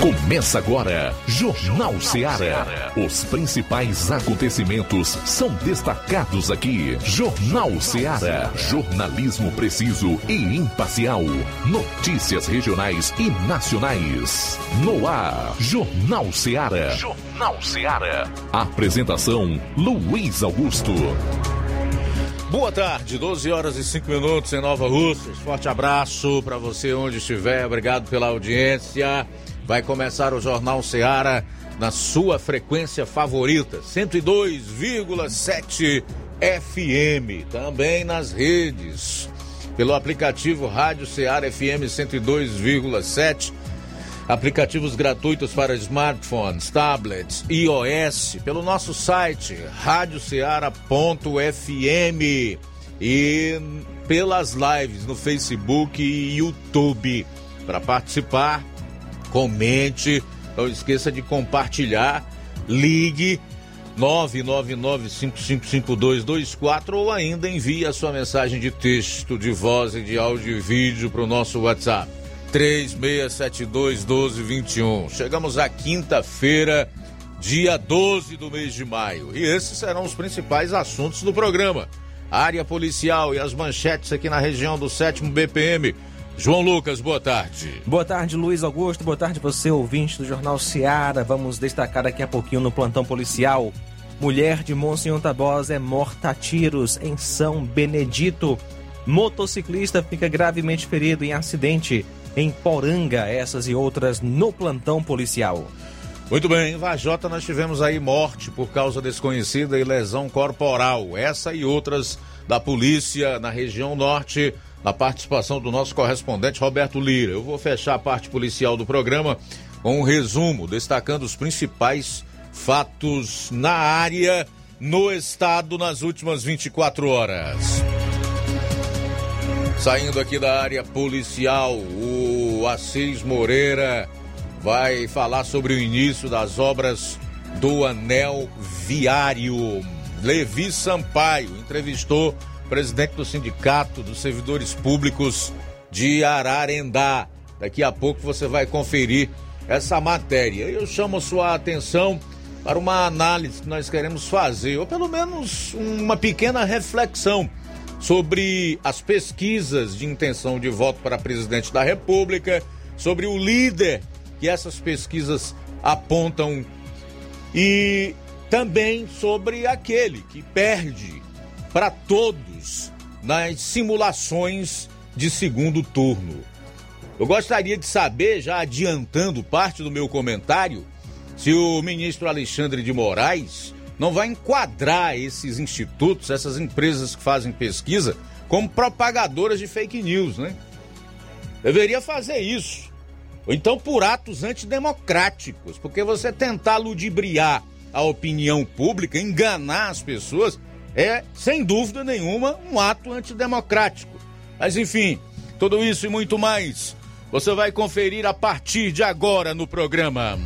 Começa agora, Jornal Ceará. Os principais acontecimentos são destacados aqui. Jornal Ceará. Jornalismo preciso e imparcial. Notícias regionais e nacionais. No ar, Jornal Ceará. Jornal Ceará. Apresentação: Luiz Augusto. Boa tarde, 12 horas e 5 minutos em Nova Russas. Forte abraço para você onde estiver. Obrigado pela audiência. Vai começar o Jornal Seara na sua frequência favorita, 102,7 FM. Também nas redes, pelo aplicativo Rádio Seara FM 102,7. Aplicativos gratuitos para smartphones, tablets, iOS, pelo nosso site radioceara.fm e pelas lives no Facebook e YouTube. Para participar, comente, não esqueça de compartilhar, ligue 999555224 ou ainda envie a sua mensagem de texto, de voz e de áudio e vídeo para o nosso WhatsApp 36721221. Chegamos à quinta-feira, dia 12 do mês de maio, e esses serão os principais assuntos do programa. área policial e as manchetes aqui na região do 7 BPM. João Lucas, boa tarde. Boa tarde, Luiz Augusto. Boa tarde, você, ouvinte do Jornal Seara. Vamos destacar daqui a pouquinho no plantão policial. Mulher de Monsenhor Tabosa é morta a tiros em São Benedito. Motociclista fica gravemente ferido em acidente em Poranga. Essas e outras no plantão policial. Muito bem, em Vajota nós tivemos aí morte por causa desconhecida e lesão corporal. Essa e outras da polícia na região norte na participação do nosso correspondente Roberto Lira. Eu vou fechar a parte policial do programa com um resumo, destacando os principais fatos na área, no estado, nas últimas 24 horas. Saindo aqui da área policial, o Assis Moreira vai falar sobre o início das obras do anel viário. Levi Sampaio entrevistou presidente do Sindicato dos Servidores Públicos de Ararendá. Daqui a pouco você vai conferir essa matéria. Eu chamo sua atenção para uma análise que nós queremos fazer, ou pelo menos uma pequena reflexão sobre as pesquisas de intenção de voto para presidente da República, sobre o líder que essas pesquisas apontam e também sobre aquele que perde para todos nas simulações de segundo turno. Eu gostaria de saber, já adiantando parte do meu comentário, se o ministro Alexandre de Moraes não vai enquadrar esses institutos, essas empresas que fazem pesquisa, como propagadoras de fake news, né? Deveria fazer isso. Ou então por atos antidemocráticos, porque você tentar ludibriar a opinião pública, enganar as pessoas, é, sem dúvida nenhuma, um ato antidemocrático. Mas enfim, tudo isso e muito mais você vai conferir a partir de agora no programa.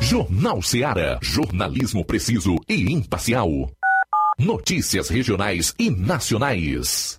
Jornal Seara. Jornalismo preciso e imparcial. Notícias regionais e nacionais.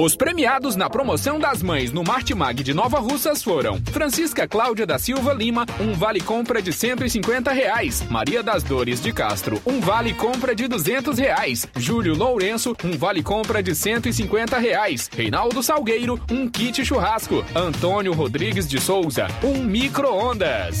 Os premiados na promoção das mães no Martimag de Nova Russas foram Francisca Cláudia da Silva Lima, um vale compra de 150 reais. Maria das Dores de Castro, um vale compra de 200 reais. Júlio Lourenço, um vale compra de 150 reais. Reinaldo Salgueiro, um kit churrasco. Antônio Rodrigues de Souza, um micro-ondas.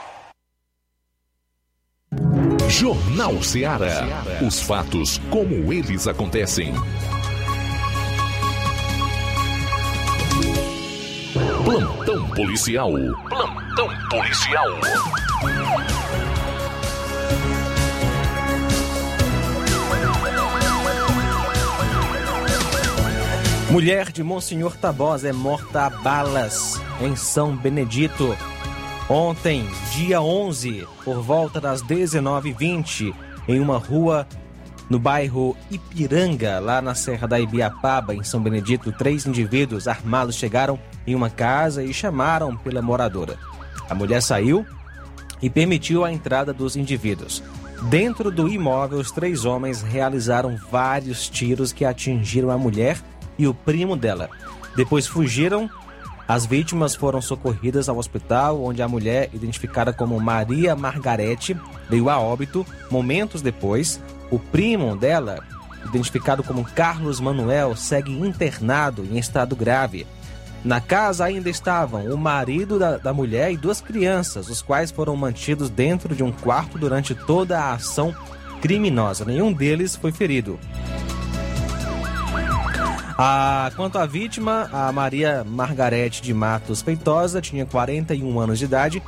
Jornal Ceará. Os fatos como eles acontecem. Plantão policial. Plantão policial. Mulher de Monsenhor Tabosa é morta a balas em São Benedito. Ontem, dia 11, por volta das 19h20, em uma rua no bairro Ipiranga, lá na Serra da Ibiapaba, em São Benedito, três indivíduos armados chegaram em uma casa e chamaram pela moradora. A mulher saiu e permitiu a entrada dos indivíduos. Dentro do imóvel, os três homens realizaram vários tiros que atingiram a mulher e o primo dela. Depois fugiram as vítimas foram socorridas ao hospital, onde a mulher, identificada como Maria Margarete, veio a óbito. Momentos depois, o primo dela, identificado como Carlos Manuel, segue internado em estado grave. Na casa ainda estavam o marido da, da mulher e duas crianças, os quais foram mantidos dentro de um quarto durante toda a ação criminosa. Nenhum deles foi ferido. A, quanto à vítima, a Maria Margarete de Matos Feitosa tinha 41 anos de idade,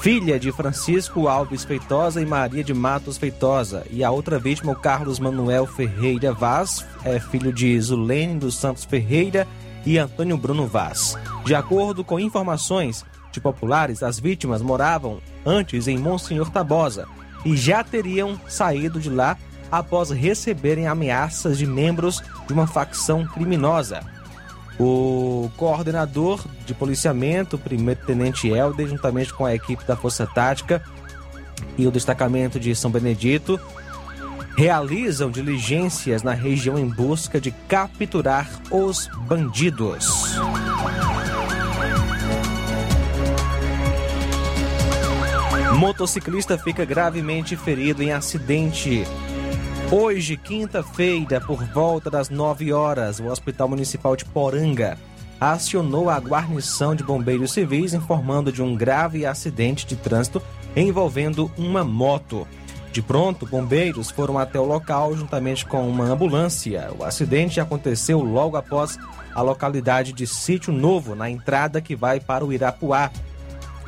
filha de Francisco Alves Feitosa e Maria de Matos Feitosa. E a outra vítima, o Carlos Manuel Ferreira Vaz, é filho de Zulene dos Santos Ferreira e Antônio Bruno Vaz. De acordo com informações de populares, as vítimas moravam antes em Monsenhor Tabosa e já teriam saído de lá após receberem ameaças de membros de uma facção criminosa. O coordenador de policiamento, o primeiro-tenente Helder, juntamente com a equipe da Força Tática e o destacamento de São Benedito, realizam diligências na região em busca de capturar os bandidos. Motociclista fica gravemente ferido em acidente Hoje, quinta-feira, por volta das 9 horas, o Hospital Municipal de Poranga acionou a guarnição de bombeiros civis informando de um grave acidente de trânsito envolvendo uma moto. De pronto, bombeiros foram até o local juntamente com uma ambulância. O acidente aconteceu logo após a localidade de Sítio Novo, na entrada que vai para o Irapuá,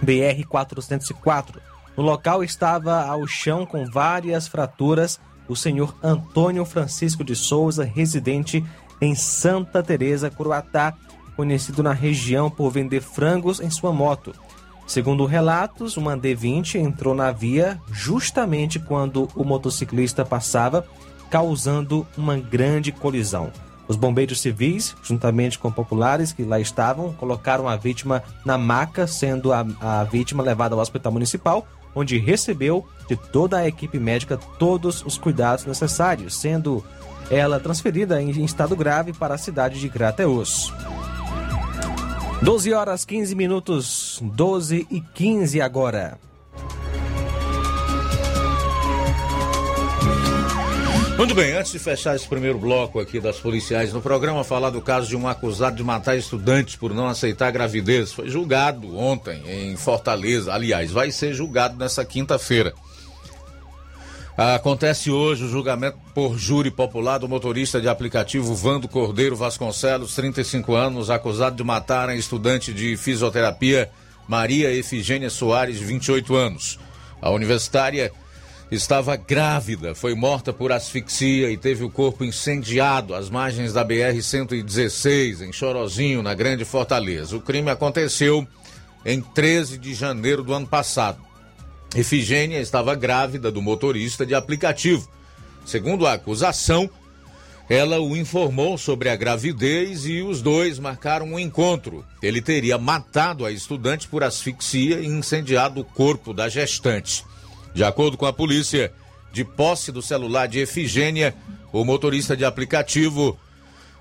BR 404 No local estava ao chão com várias fraturas o senhor Antônio Francisco de Souza, residente em Santa Teresa, Curuatá, conhecido na região por vender frangos em sua moto. Segundo relatos, uma D20 entrou na via justamente quando o motociclista passava, causando uma grande colisão. Os bombeiros civis, juntamente com populares que lá estavam, colocaram a vítima na maca, sendo a, a vítima levada ao hospital municipal, onde recebeu de toda a equipe médica todos os cuidados necessários, sendo ela transferida em estado grave para a cidade de Crateus. 12 horas 15 minutos, 12 e 15 agora. Muito bem, antes de fechar esse primeiro bloco aqui das policiais no programa, falar do caso de um acusado de matar estudantes por não aceitar gravidez. Foi julgado ontem em Fortaleza. Aliás, vai ser julgado nessa quinta-feira. Acontece hoje o julgamento por júri popular do motorista de aplicativo Vando Cordeiro Vasconcelos, 35 anos, acusado de matar a estudante de fisioterapia Maria Efigênia Soares, 28 anos. A universitária estava grávida, foi morta por asfixia e teve o corpo incendiado às margens da BR-116, em Chorozinho, na Grande Fortaleza. O crime aconteceu em 13 de janeiro do ano passado. Efigênia estava grávida do motorista de aplicativo. Segundo a acusação, ela o informou sobre a gravidez e os dois marcaram um encontro. Ele teria matado a estudante por asfixia e incendiado o corpo da gestante. De acordo com a polícia, de posse do celular de Efigênia, o motorista de aplicativo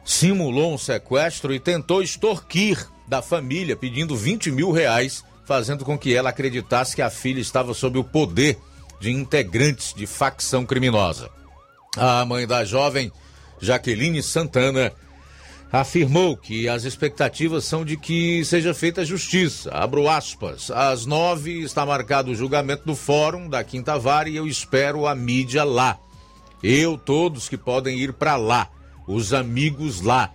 simulou um sequestro e tentou extorquir da família, pedindo 20 mil reais, fazendo com que ela acreditasse que a filha estava sob o poder de integrantes de facção criminosa. A mãe da jovem, Jaqueline Santana, afirmou que as expectativas são de que seja feita justiça. Abro aspas. Às nove está marcado o julgamento do fórum da Quinta Vara e eu espero a mídia lá. Eu, todos que podem ir para lá, os amigos lá,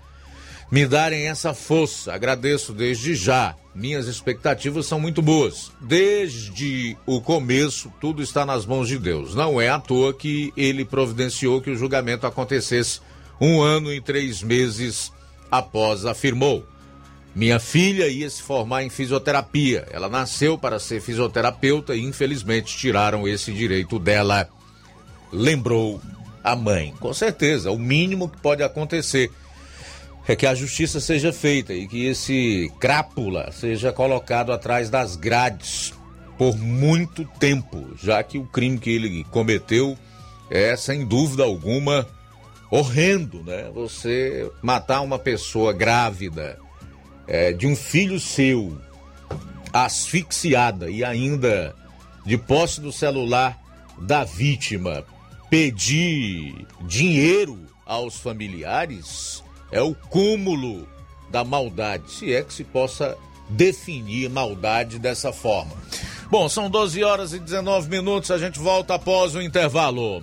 me darem essa força. Agradeço desde já. Minhas expectativas são muito boas. Desde o começo, tudo está nas mãos de Deus. Não é à toa que ele providenciou que o julgamento acontecesse um ano e três meses após afirmou: Minha filha ia se formar em fisioterapia. Ela nasceu para ser fisioterapeuta e infelizmente tiraram esse direito dela. Lembrou a mãe. Com certeza, o mínimo que pode acontecer é que a justiça seja feita e que esse crápula seja colocado atrás das grades por muito tempo, já que o crime que ele cometeu é, sem dúvida alguma, horrendo, né? Você matar uma pessoa grávida é, de um filho seu asfixiada e ainda de posse do celular da vítima pedir dinheiro aos familiares é o cúmulo da maldade, se é que se possa definir maldade dessa forma. Bom, são 12 horas e 19 minutos, a gente volta após o intervalo.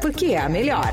porque é a melhor.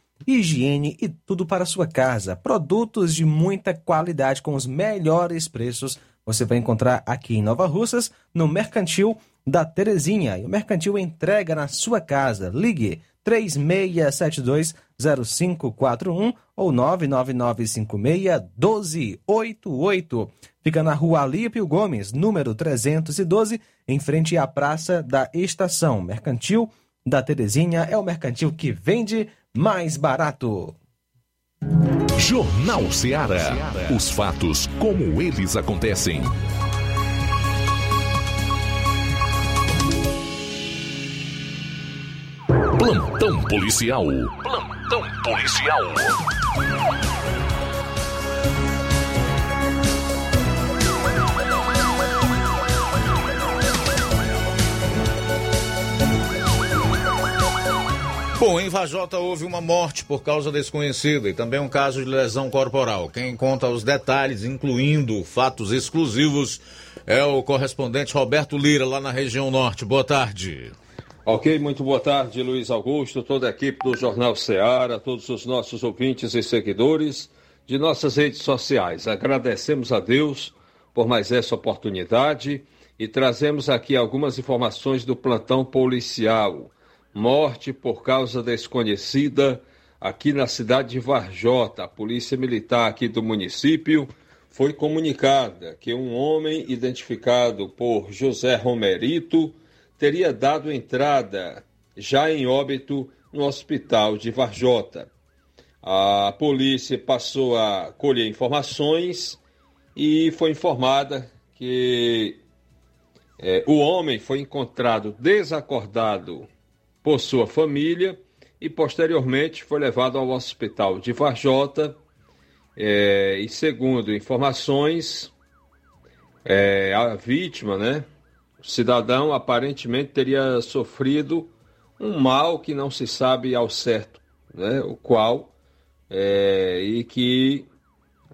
higiene e tudo para sua casa. Produtos de muita qualidade com os melhores preços. Você vai encontrar aqui em Nova Russas, no Mercantil da Terezinha. E o Mercantil entrega na sua casa. Ligue 36720541 ou 999561288. Fica na rua Alípio Gomes, número 312, em frente à Praça da Estação. Mercantil da Terezinha é o mercantil que vende mais barato. Jornal Ceará. Os fatos como eles acontecem. Plantão policial. Plantão policial. Bom, em Vajota houve uma morte por causa desconhecida e também um caso de lesão corporal. Quem conta os detalhes, incluindo fatos exclusivos, é o correspondente Roberto Lira, lá na região norte. Boa tarde. Ok, muito boa tarde, Luiz Augusto, toda a equipe do Jornal Ceará, todos os nossos ouvintes e seguidores de nossas redes sociais. Agradecemos a Deus por mais essa oportunidade e trazemos aqui algumas informações do plantão policial. Morte por causa desconhecida aqui na cidade de Varjota. A Polícia Militar aqui do município foi comunicada que um homem identificado por José Romerito teria dado entrada já em óbito no hospital de Varjota. A polícia passou a colher informações e foi informada que é, o homem foi encontrado desacordado por sua família e posteriormente foi levado ao hospital de Varjota. É, e segundo informações, é, a vítima, né, o cidadão, aparentemente teria sofrido um mal que não se sabe ao certo, né, o qual é, e que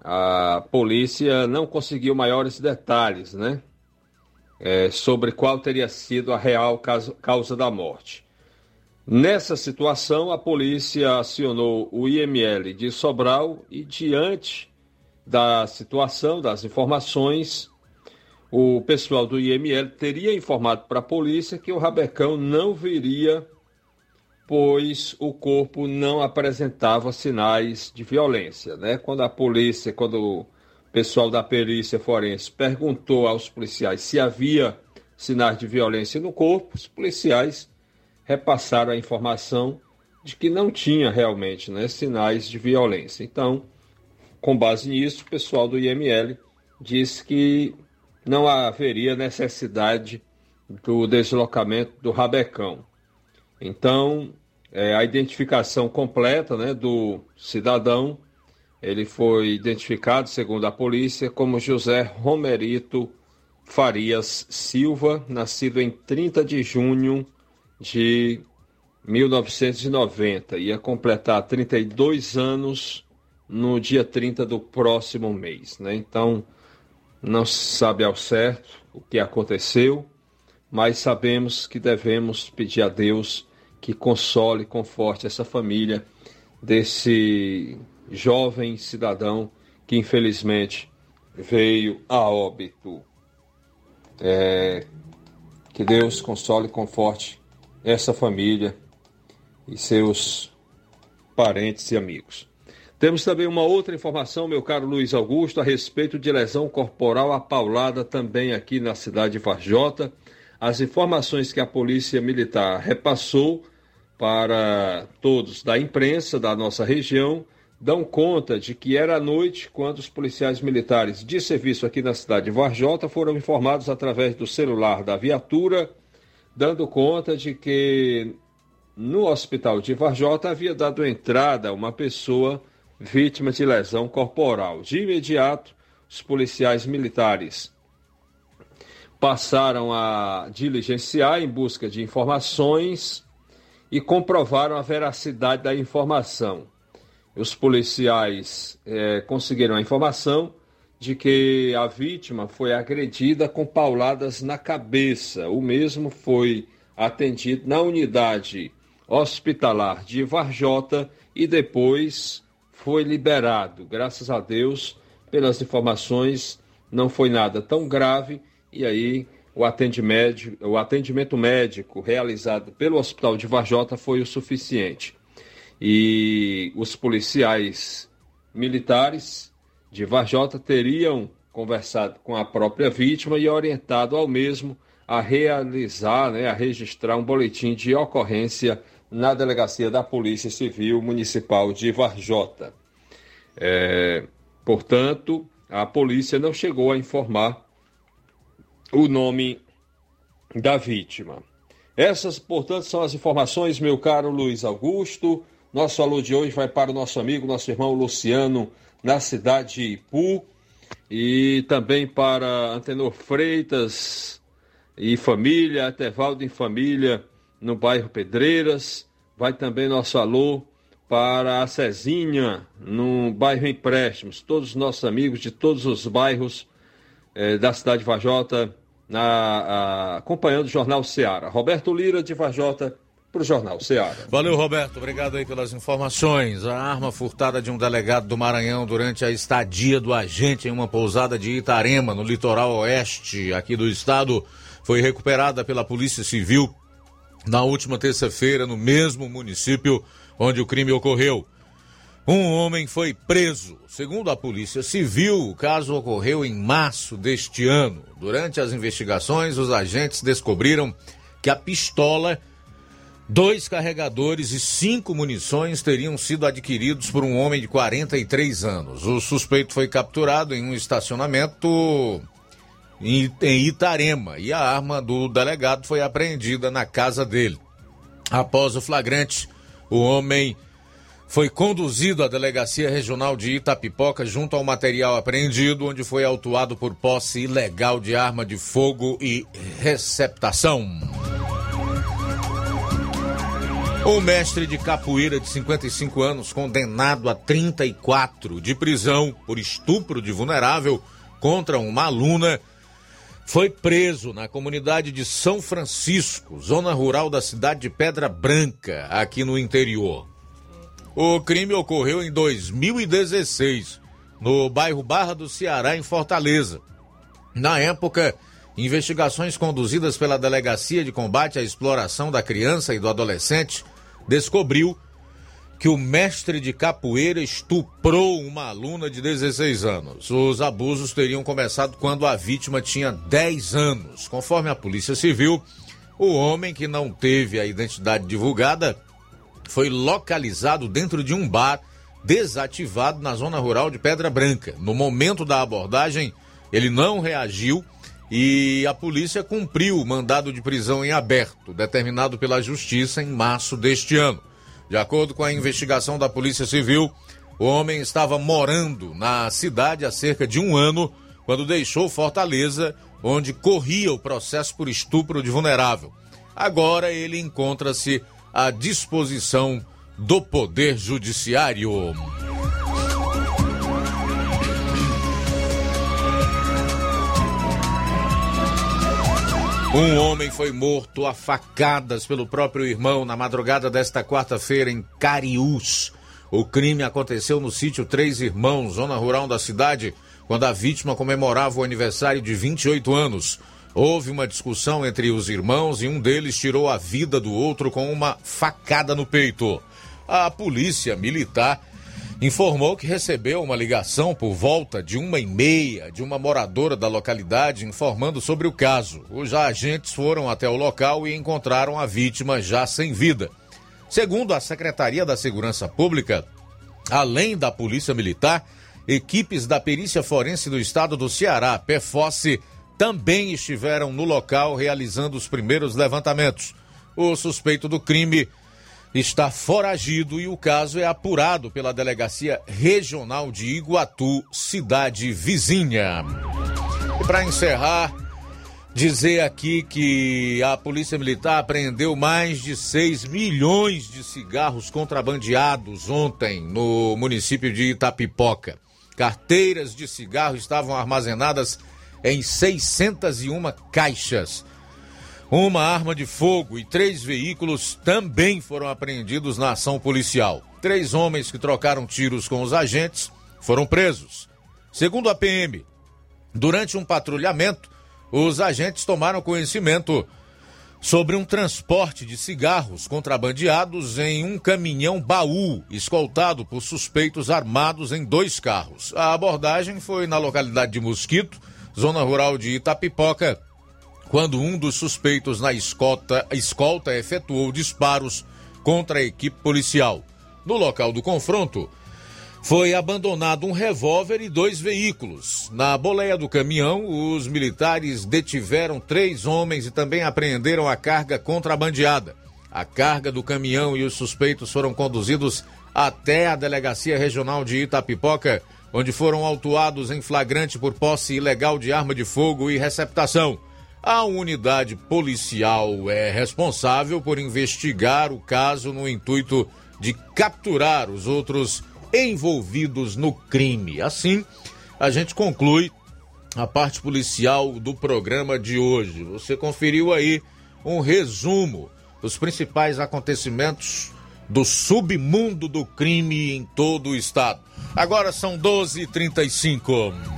a polícia não conseguiu maiores detalhes, né? Sobre qual teria sido a real causa da morte. Nessa situação, a polícia acionou o IML de Sobral e, diante da situação, das informações, o pessoal do IML teria informado para a polícia que o Rabecão não viria pois o corpo não apresentava sinais de violência. Né? Quando a polícia, quando o pessoal da perícia forense perguntou aos policiais se havia sinais de violência no corpo, os policiais repassaram a informação de que não tinha realmente né, sinais de violência. Então, com base nisso, o pessoal do IML disse que não haveria necessidade do deslocamento do rabecão. Então, é, a identificação completa né, do cidadão, ele foi identificado, segundo a polícia, como José Romerito Farias Silva, nascido em 30 de junho de 1990. Ia completar 32 anos no dia 30 do próximo mês. Né? Então, não se sabe ao certo o que aconteceu, mas sabemos que devemos pedir a Deus que console, conforte essa família desse jovem cidadão que infelizmente veio a óbito. É, que Deus console e conforte essa família e seus parentes e amigos. Temos também uma outra informação, meu caro Luiz Augusto, a respeito de lesão corporal apaulada também aqui na cidade de Varjota. As informações que a Polícia Militar repassou para todos da imprensa da nossa região dão conta de que era à noite quando os policiais militares de serviço aqui na cidade de Varjota foram informados através do celular da viatura, dando conta de que no hospital de Varjota havia dado entrada uma pessoa vítima de lesão corporal. De imediato, os policiais militares passaram a diligenciar em busca de informações e comprovaram a veracidade da informação. Os policiais é, conseguiram a informação de que a vítima foi agredida com pauladas na cabeça. O mesmo foi atendido na unidade hospitalar de Varjota e depois foi liberado. Graças a Deus, pelas informações, não foi nada tão grave e aí o atendimento, o atendimento médico realizado pelo Hospital de Varjota foi o suficiente. E os policiais militares de Varjota teriam conversado com a própria vítima e orientado ao mesmo a realizar, né, a registrar um boletim de ocorrência na delegacia da Polícia Civil Municipal de Varjota. É, portanto, a polícia não chegou a informar o nome da vítima. Essas, portanto, são as informações, meu caro Luiz Augusto. Nosso alô de hoje vai para o nosso amigo, nosso irmão Luciano, na cidade de Ipu. E também para Antenor Freitas e família, Atevaldo em família, no bairro Pedreiras. Vai também nosso alô para a Cezinha, no bairro Empréstimos. Todos os nossos amigos de todos os bairros eh, da cidade de Vajota, na, a, acompanhando o Jornal Seara. Roberto Lira, de Vajota, para o Jornal Ceará. Valeu, Roberto. Obrigado aí pelas informações. A arma furtada de um delegado do Maranhão durante a estadia do agente em uma pousada de Itarema, no litoral oeste aqui do estado, foi recuperada pela Polícia Civil na última terça-feira, no mesmo município onde o crime ocorreu. Um homem foi preso. Segundo a Polícia Civil, o caso ocorreu em março deste ano. Durante as investigações, os agentes descobriram que a pistola, dois carregadores e cinco munições teriam sido adquiridos por um homem de 43 anos. O suspeito foi capturado em um estacionamento em Itarema e a arma do delegado foi apreendida na casa dele. Após o flagrante, o homem foi conduzido à Delegacia Regional de Itapipoca junto ao material apreendido, onde foi autuado por posse ilegal de arma de fogo e receptação. O mestre de capoeira de 55 anos, condenado a 34 de prisão por estupro de vulnerável contra uma aluna, foi preso na comunidade de São Francisco, zona rural da cidade de Pedra Branca, aqui no interior. O crime ocorreu em 2016, no bairro Barra do Ceará, em Fortaleza. Na época, investigações conduzidas pela Delegacia de Combate à Exploração da Criança e do Adolescente descobriu que o mestre de capoeira estuprou uma aluna de 16 anos. Os abusos teriam começado quando a vítima tinha 10 anos. Conforme a Polícia Civil, o homem que não teve a identidade divulgada foi localizado dentro de um bar desativado na zona rural de Pedra Branca. No momento da abordagem, ele não reagiu e a polícia cumpriu o mandado de prisão em aberto, determinado pela Justiça em março deste ano. De acordo com a investigação da Polícia Civil, o homem estava morando na cidade há cerca de um ano quando deixou Fortaleza, onde corria o processo por estupro de vulnerável. Agora ele encontra-se à disposição do Poder Judiciário. Um homem foi morto a facadas pelo próprio irmão na madrugada desta quarta-feira em Cariús. O crime aconteceu no sítio Três Irmãos, zona rural da cidade, quando a vítima comemorava o aniversário de 28 anos. Houve uma discussão entre os irmãos e um deles tirou a vida do outro com uma facada no peito. A polícia militar informou que recebeu uma ligação por volta de uma e meia de uma moradora da localidade informando sobre o caso. Os agentes foram até o local e encontraram a vítima já sem vida. Segundo a Secretaria da Segurança Pública, além da Polícia Militar, equipes da Perícia Forense do Estado do Ceará, PFOSSE, também estiveram no local realizando os primeiros levantamentos. O suspeito do crime está foragido e o caso é apurado pela Delegacia Regional de Iguatu, cidade vizinha. E para encerrar, dizer aqui que a Polícia Militar apreendeu mais de 6 milhões de cigarros contrabandeados ontem no município de Itapipoca. Carteiras de cigarro estavam armazenadas em 601 caixas. Uma arma de fogo e três veículos também foram apreendidos na ação policial. Três homens que trocaram tiros com os agentes foram presos. Segundo a PM, durante um patrulhamento, os agentes tomaram conhecimento sobre um transporte de cigarros contrabandeados em um caminhão baú, escoltado por suspeitos armados em dois carros. A abordagem foi na localidade de Mosquito, zona rural de Itapipoca, quando um dos suspeitos na escolta, escolta efetuou disparos contra a equipe policial. No local do confronto, foi abandonado um revólver e dois veículos. Na boleia do caminhão, os militares detiveram três homens e também apreenderam a carga contrabandeada. A carga do caminhão e os suspeitos foram conduzidos até a Delegacia Regional de Itapipoca, onde foram autuados em flagrante por posse ilegal de arma de fogo e receptação. A unidade policial é responsável por investigar o caso no intuito de capturar os outros envolvidos no crime. Assim, a gente conclui a parte policial do programa de hoje. Você conferiu aí um resumo os principais acontecimentos do submundo do crime em todo o estado. Agora são 12h35.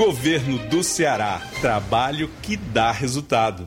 Governo do Ceará. Trabalho que dá resultado.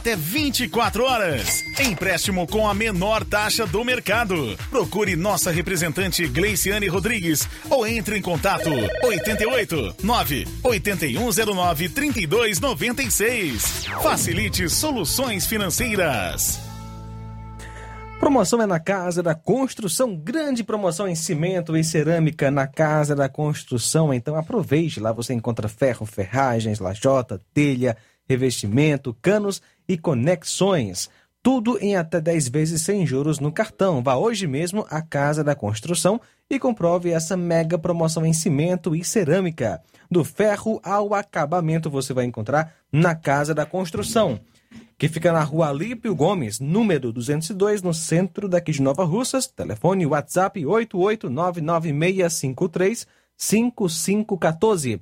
até 24 horas. Empréstimo com a menor taxa do mercado. Procure nossa representante Gleiciane Rodrigues ou entre em contato 88 9 8109 3296. Facilite soluções financeiras. Promoção é na Casa da Construção, grande promoção em cimento e cerâmica na Casa da Construção. Então aproveite, lá você encontra ferro, ferragens, lajota, telha, revestimento, canos e conexões. Tudo em até 10 vezes sem juros no cartão. Vá hoje mesmo à Casa da Construção e comprove essa mega promoção em cimento e cerâmica. Do ferro ao acabamento você vai encontrar na Casa da Construção que fica na rua Alípio Gomes, número 202, no centro daqui de Nova Russas. Telefone WhatsApp 88996535514.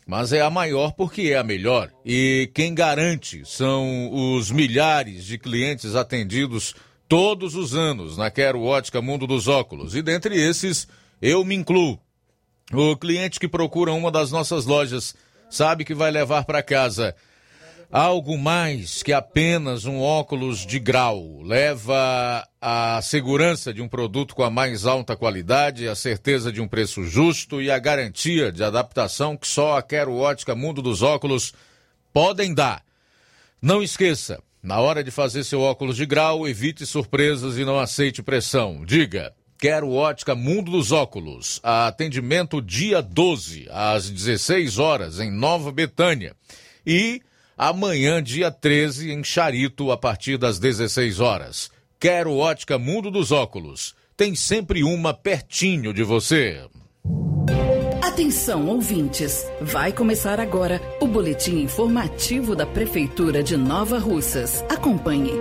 mas é a maior porque é a melhor. E quem garante são os milhares de clientes atendidos todos os anos na Quero Ótica Mundo dos Óculos. E dentre esses, eu me incluo. O cliente que procura uma das nossas lojas sabe que vai levar para casa algo mais que apenas um óculos de grau. Leva a segurança de um produto com a mais alta qualidade, a certeza de um preço justo e a garantia de adaptação que só a Quero Ótica Mundo dos Óculos podem dar. Não esqueça, na hora de fazer seu óculos de grau, evite surpresas e não aceite pressão. Diga, quero ótica Mundo dos Óculos. Atendimento dia 12, às 16 horas, em Nova Betânia. E amanhã, dia 13, em Charito, a partir das 16 horas. Quero ótica Mundo dos Óculos. Tem sempre uma pertinho de você. Atenção, ouvintes! Vai começar agora o boletim informativo da Prefeitura de Nova Russas. Acompanhe.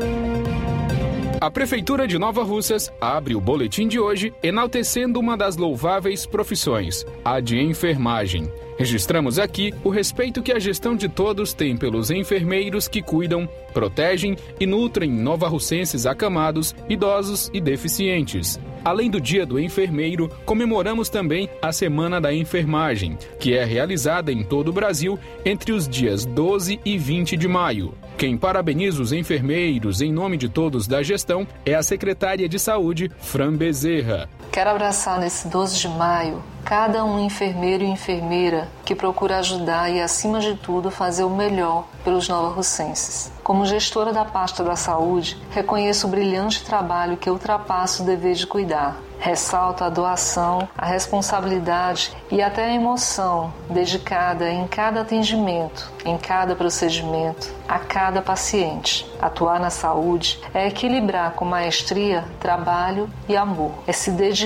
A Prefeitura de Nova Russas abre o boletim de hoje enaltecendo uma das louváveis profissões, a de enfermagem. Registramos aqui o respeito que a gestão de todos tem pelos enfermeiros que cuidam, protegem e nutrem nova-russenses acamados, idosos e deficientes. Além do Dia do Enfermeiro, comemoramos também a Semana da Enfermagem, que é realizada em todo o Brasil entre os dias 12 e 20 de maio. Quem parabeniza os enfermeiros em nome de todos da gestão é a secretária de Saúde, Fran Bezerra. Quero abraçar nesse 12 de maio cada um enfermeiro e enfermeira que procura ajudar e, acima de tudo, fazer o melhor pelos nova-russenses. Como gestora da pasta da saúde, reconheço o brilhante trabalho que ultrapassa o dever de cuidar. Ressalto a doação, a responsabilidade e até a emoção dedicada em cada atendimento, em cada procedimento, a cada paciente. Atuar na saúde é equilibrar com maestria trabalho e amor, é se dedicar,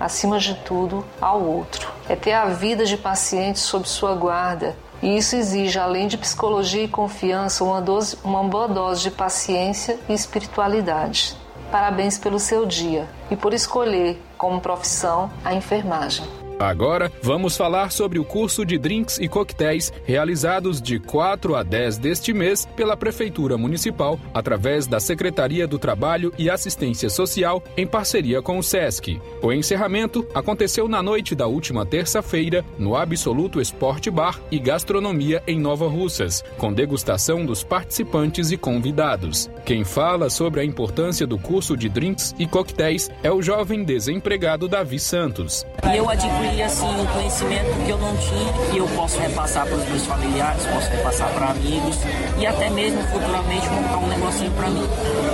acima de tudo, ao outro, é ter a vida de pacientes sob sua guarda e isso exige, além de psicologia e confiança, uma, dose, uma boa dose de paciência e espiritualidade. Parabéns pelo seu dia e por escolher como profissão a enfermagem. Agora, vamos falar sobre o curso de drinks e coquetéis realizados de 4 a 10 deste mês pela Prefeitura Municipal, através da Secretaria do Trabalho e Assistência Social, em parceria com o SESC. O encerramento aconteceu na noite da última terça-feira no Absoluto Esporte Bar e Gastronomia em Nova Russas, com degustação dos participantes e convidados. Quem fala sobre a importância do curso de drinks e coquetéis é o jovem desempregado Davi Santos. Eu adquiri assim um conhecimento que eu não tinha e eu posso repassar para os meus familiares, posso repassar para amigos e até mesmo futuramente montar um negocinho para mim.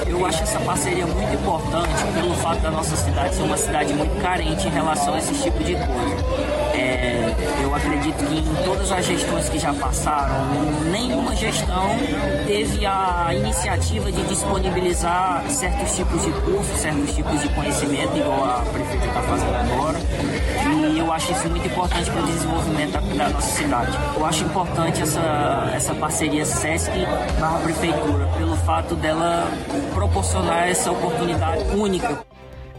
Eu acho essa parceria muito importante pelo fato da nossa cidade ser uma cidade muito carente em relação a esse tipo de coisa. É, eu acredito que em todas as gestões que já passaram, nenhuma gestão teve a iniciativa de disponibilizar certos tipos de cursos, certos tipos de conhecimento, igual a prefeita está fazendo agora. E eu acho isso muito importante para o desenvolvimento da, nossa cidade. Eu acho importante essa, essa parceria SESC barra prefeitura, pelo fato dela proporcionar essa oportunidade única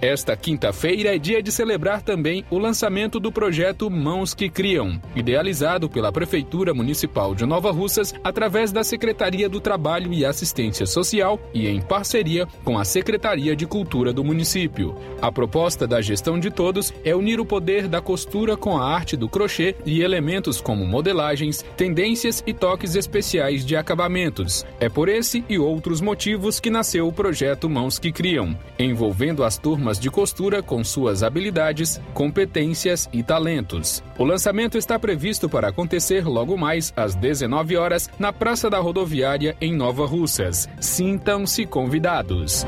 esta quinta-feira é dia de celebrar também o lançamento do projeto Mãos que Criam, idealizado pela Prefeitura Municipal de Nova Russas através da Secretaria do Trabalho e Assistência Social e em parceria com a Secretaria de Cultura do município. A proposta da gestão de todos é unir o poder da costura com a arte do crochê e elementos como modelagens, tendências e toques especiais de acabamentos. É por esse e outros motivos que nasceu o projeto Mãos que Criam, envolvendo as turmas de costura com suas habilidades, competências e talentos. O lançamento está previsto para acontecer logo mais às 19 horas na Praça da Rodoviária em Nova Russas. Sintam-se convidados.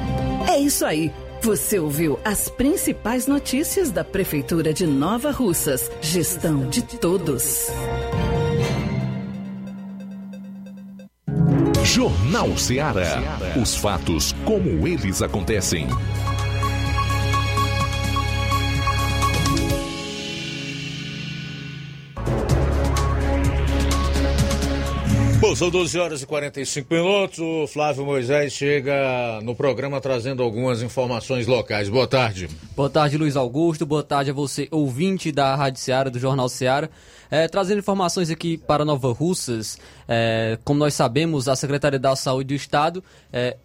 É isso aí. Você ouviu as principais notícias da Prefeitura de Nova Russas. Gestão de todos. Jornal Ceará. Os fatos como eles acontecem. Bom, são 12 horas e 45 minutos. O Flávio Moisés chega no programa trazendo algumas informações locais. Boa tarde. Boa tarde, Luiz Augusto. Boa tarde a você, ouvinte da Rádio Seara, do Jornal Seara. É, trazendo informações aqui para Nova Russas. É, como nós sabemos, a Secretaria da Saúde do Estado é,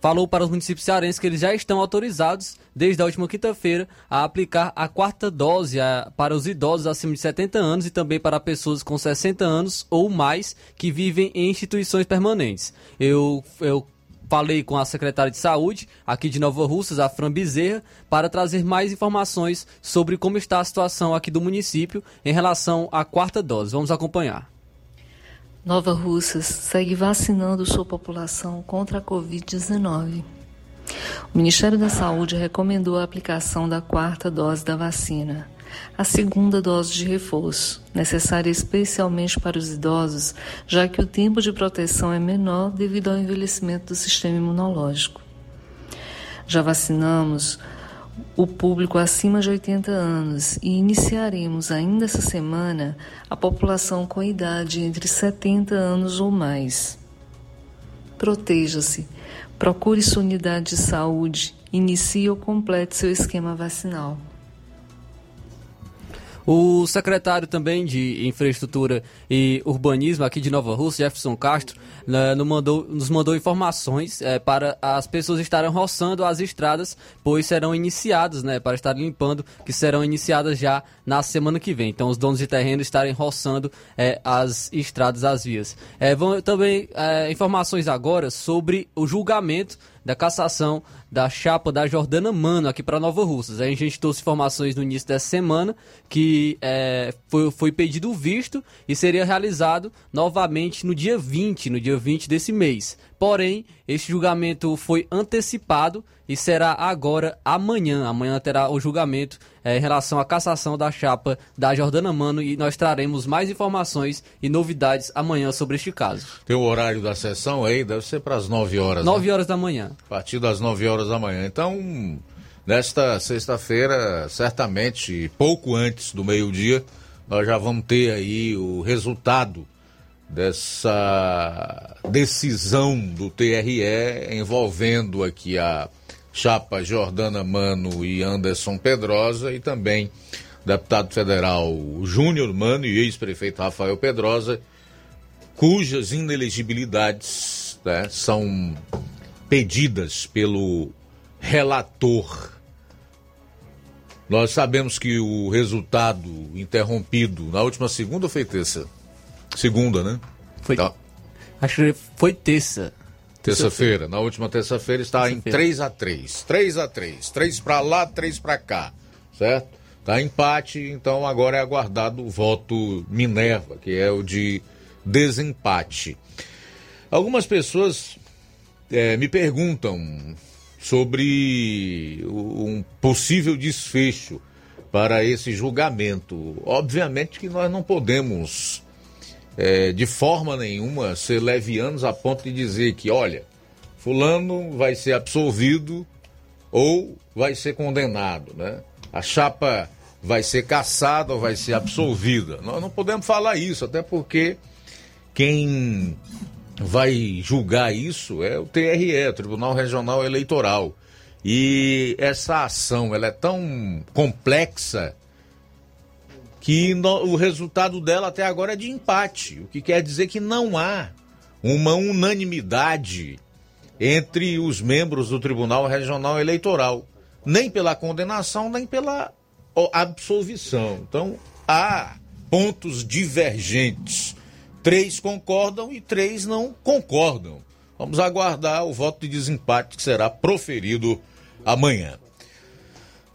falou para os municípios cearenses que eles já estão autorizados, desde a última quinta-feira, a aplicar a quarta dose para os idosos acima de 70 anos e também para pessoas com 60 anos ou mais que vivem em instituições permanentes. Eu, eu falei com a secretária de saúde aqui de Nova Russas, a Fran Bezerra, para trazer mais informações sobre como está a situação aqui do município em relação à quarta dose. Vamos acompanhar. Nova Russas segue vacinando sua população contra a Covid-19. O Ministério da Saúde recomendou a aplicação da quarta dose da vacina, a segunda dose de reforço, necessária especialmente para os idosos, já que o tempo de proteção é menor devido ao envelhecimento do sistema imunológico. Já vacinamos o público acima de 80 anos e iniciaremos ainda essa semana a população com idade entre 70 anos ou mais. Proteja-se, procure sua unidade de saúde, inicie ou complete seu esquema vacinal. O secretário também de Infraestrutura e Urbanismo aqui de Nova Rússia, Jefferson Castro, né, nos, mandou, nos mandou informações é, para as pessoas estarem roçando as estradas, pois serão iniciadas, né, para estar limpando, que serão iniciadas já na semana que vem. Então, os donos de terreno estarem roçando é, as estradas, as vias. É, vão também é, informações agora sobre o julgamento da cassação da chapa da Jordana Mano aqui para Nova Russas. A gente trouxe informações no início dessa semana que é, foi, foi pedido visto e seria realizado novamente no dia 20, no dia 20 desse mês. Porém, este julgamento foi antecipado e será agora amanhã. Amanhã terá o julgamento é, em relação à cassação da chapa da Jordana Mano e nós traremos mais informações e novidades amanhã sobre este caso. Tem o horário da sessão aí, deve ser para as 9 horas. 9 né? horas da manhã. A partir das 9 horas da manhã. Então, nesta sexta-feira, certamente, pouco antes do meio-dia, nós já vamos ter aí o resultado dessa decisão do TRE envolvendo aqui a chapa Jordana Mano e Anderson Pedrosa e também deputado federal Júnior Mano e ex-prefeito Rafael Pedrosa, cujas inelegibilidades né, são pedidas pelo relator. Nós sabemos que o resultado interrompido na última segunda foi terça? Segunda, né? Foi. Tá. Acho que foi terça. Terça-feira. Na última terça-feira está terça em 3 a 3 3 a 3 3 para lá, 3 para cá. Certo? Tá empate, então agora é aguardado o voto Minerva, que é o de desempate. Algumas pessoas é, me perguntam sobre um possível desfecho para esse julgamento. Obviamente que nós não podemos é, de forma nenhuma ser levianos a ponto de dizer que, olha, fulano vai ser absolvido ou vai ser condenado, né? A chapa vai ser caçada ou vai ser absolvida. Nós não podemos falar isso, até porque quem vai julgar isso é o TRE, Tribunal Regional Eleitoral. E essa ação ela é tão complexa que no, o resultado dela até agora é de empate, o que quer dizer que não há uma unanimidade entre os membros do Tribunal Regional Eleitoral, nem pela condenação, nem pela absolvição. Então, há pontos divergentes. Três concordam e três não concordam. Vamos aguardar o voto de desempate que será proferido amanhã.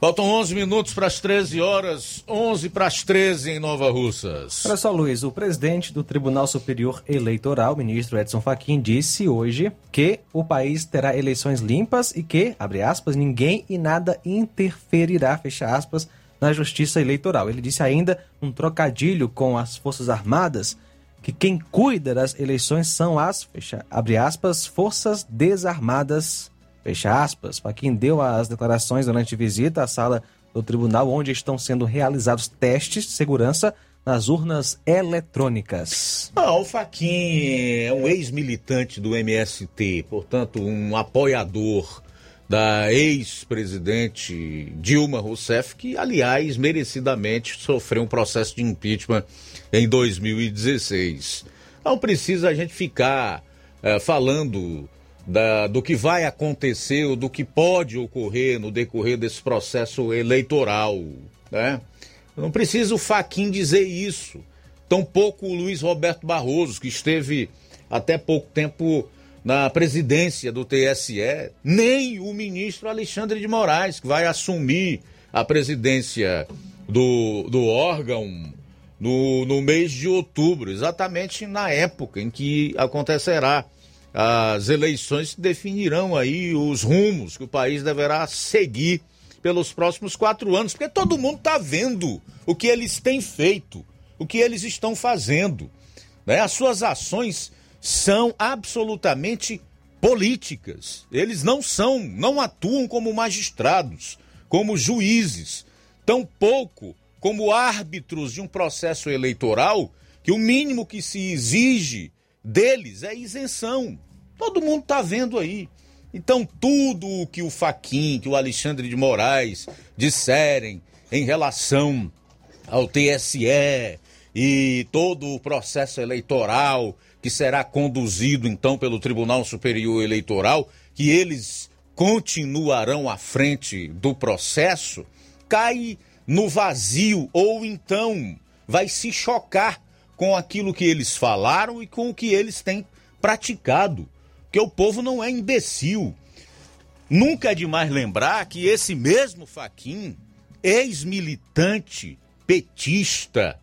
Faltam 11 minutos para as 13 horas, 11 para as 13 em Nova Russas. Olha só, Luiz, o presidente do Tribunal Superior Eleitoral, ministro Edson Fachin, disse hoje que o país terá eleições limpas e que, abre aspas, ninguém e nada interferirá, fecha aspas, na justiça eleitoral. Ele disse ainda um trocadilho com as Forças Armadas, que quem cuida das eleições são as, fecha, abre aspas, Forças Desarmadas Fecha aspas, Faquin deu as declarações durante visita à sala do tribunal, onde estão sendo realizados testes de segurança nas urnas eletrônicas. Ah, o Faquin é um ex-militante do MST, portanto, um apoiador da ex-presidente Dilma Rousseff, que, aliás, merecidamente sofreu um processo de impeachment em 2016. Não precisa a gente ficar eh, falando da- do que vai acontecer ou do que pode ocorrer no decorrer desse processo eleitoral, né? Não precisa o Faquin dizer isso. Tampouco o Luiz Roberto Barroso, que esteve até pouco tempo na presidência do TSE, nem o ministro Alexandre de Moraes, que vai assumir a presidência do, do órgão no, no mês de outubro, exatamente na época em que acontecerá as eleições que definirão aí os rumos que o país deverá seguir pelos próximos quatro anos, porque todo mundo está vendo o que eles têm feito, o que eles estão fazendo. Né? As suas ações são absolutamente políticas. Eles não são, não atuam como magistrados, como juízes, tampouco como árbitros de um processo eleitoral que o mínimo que se exige deles é isenção. Todo mundo está vendo aí. Então, tudo o que o Faquin, que o Alexandre de Moraes disserem em relação ao TSE e todo o processo eleitoral que será conduzido então pelo Tribunal Superior Eleitoral, que eles continuarão à frente do processo, cai no vazio ou então vai se chocar com aquilo que eles falaram e com o que eles têm praticado. Porque o povo não é imbecil. Nunca é demais lembrar que esse mesmo Faquin, ex-militante petista,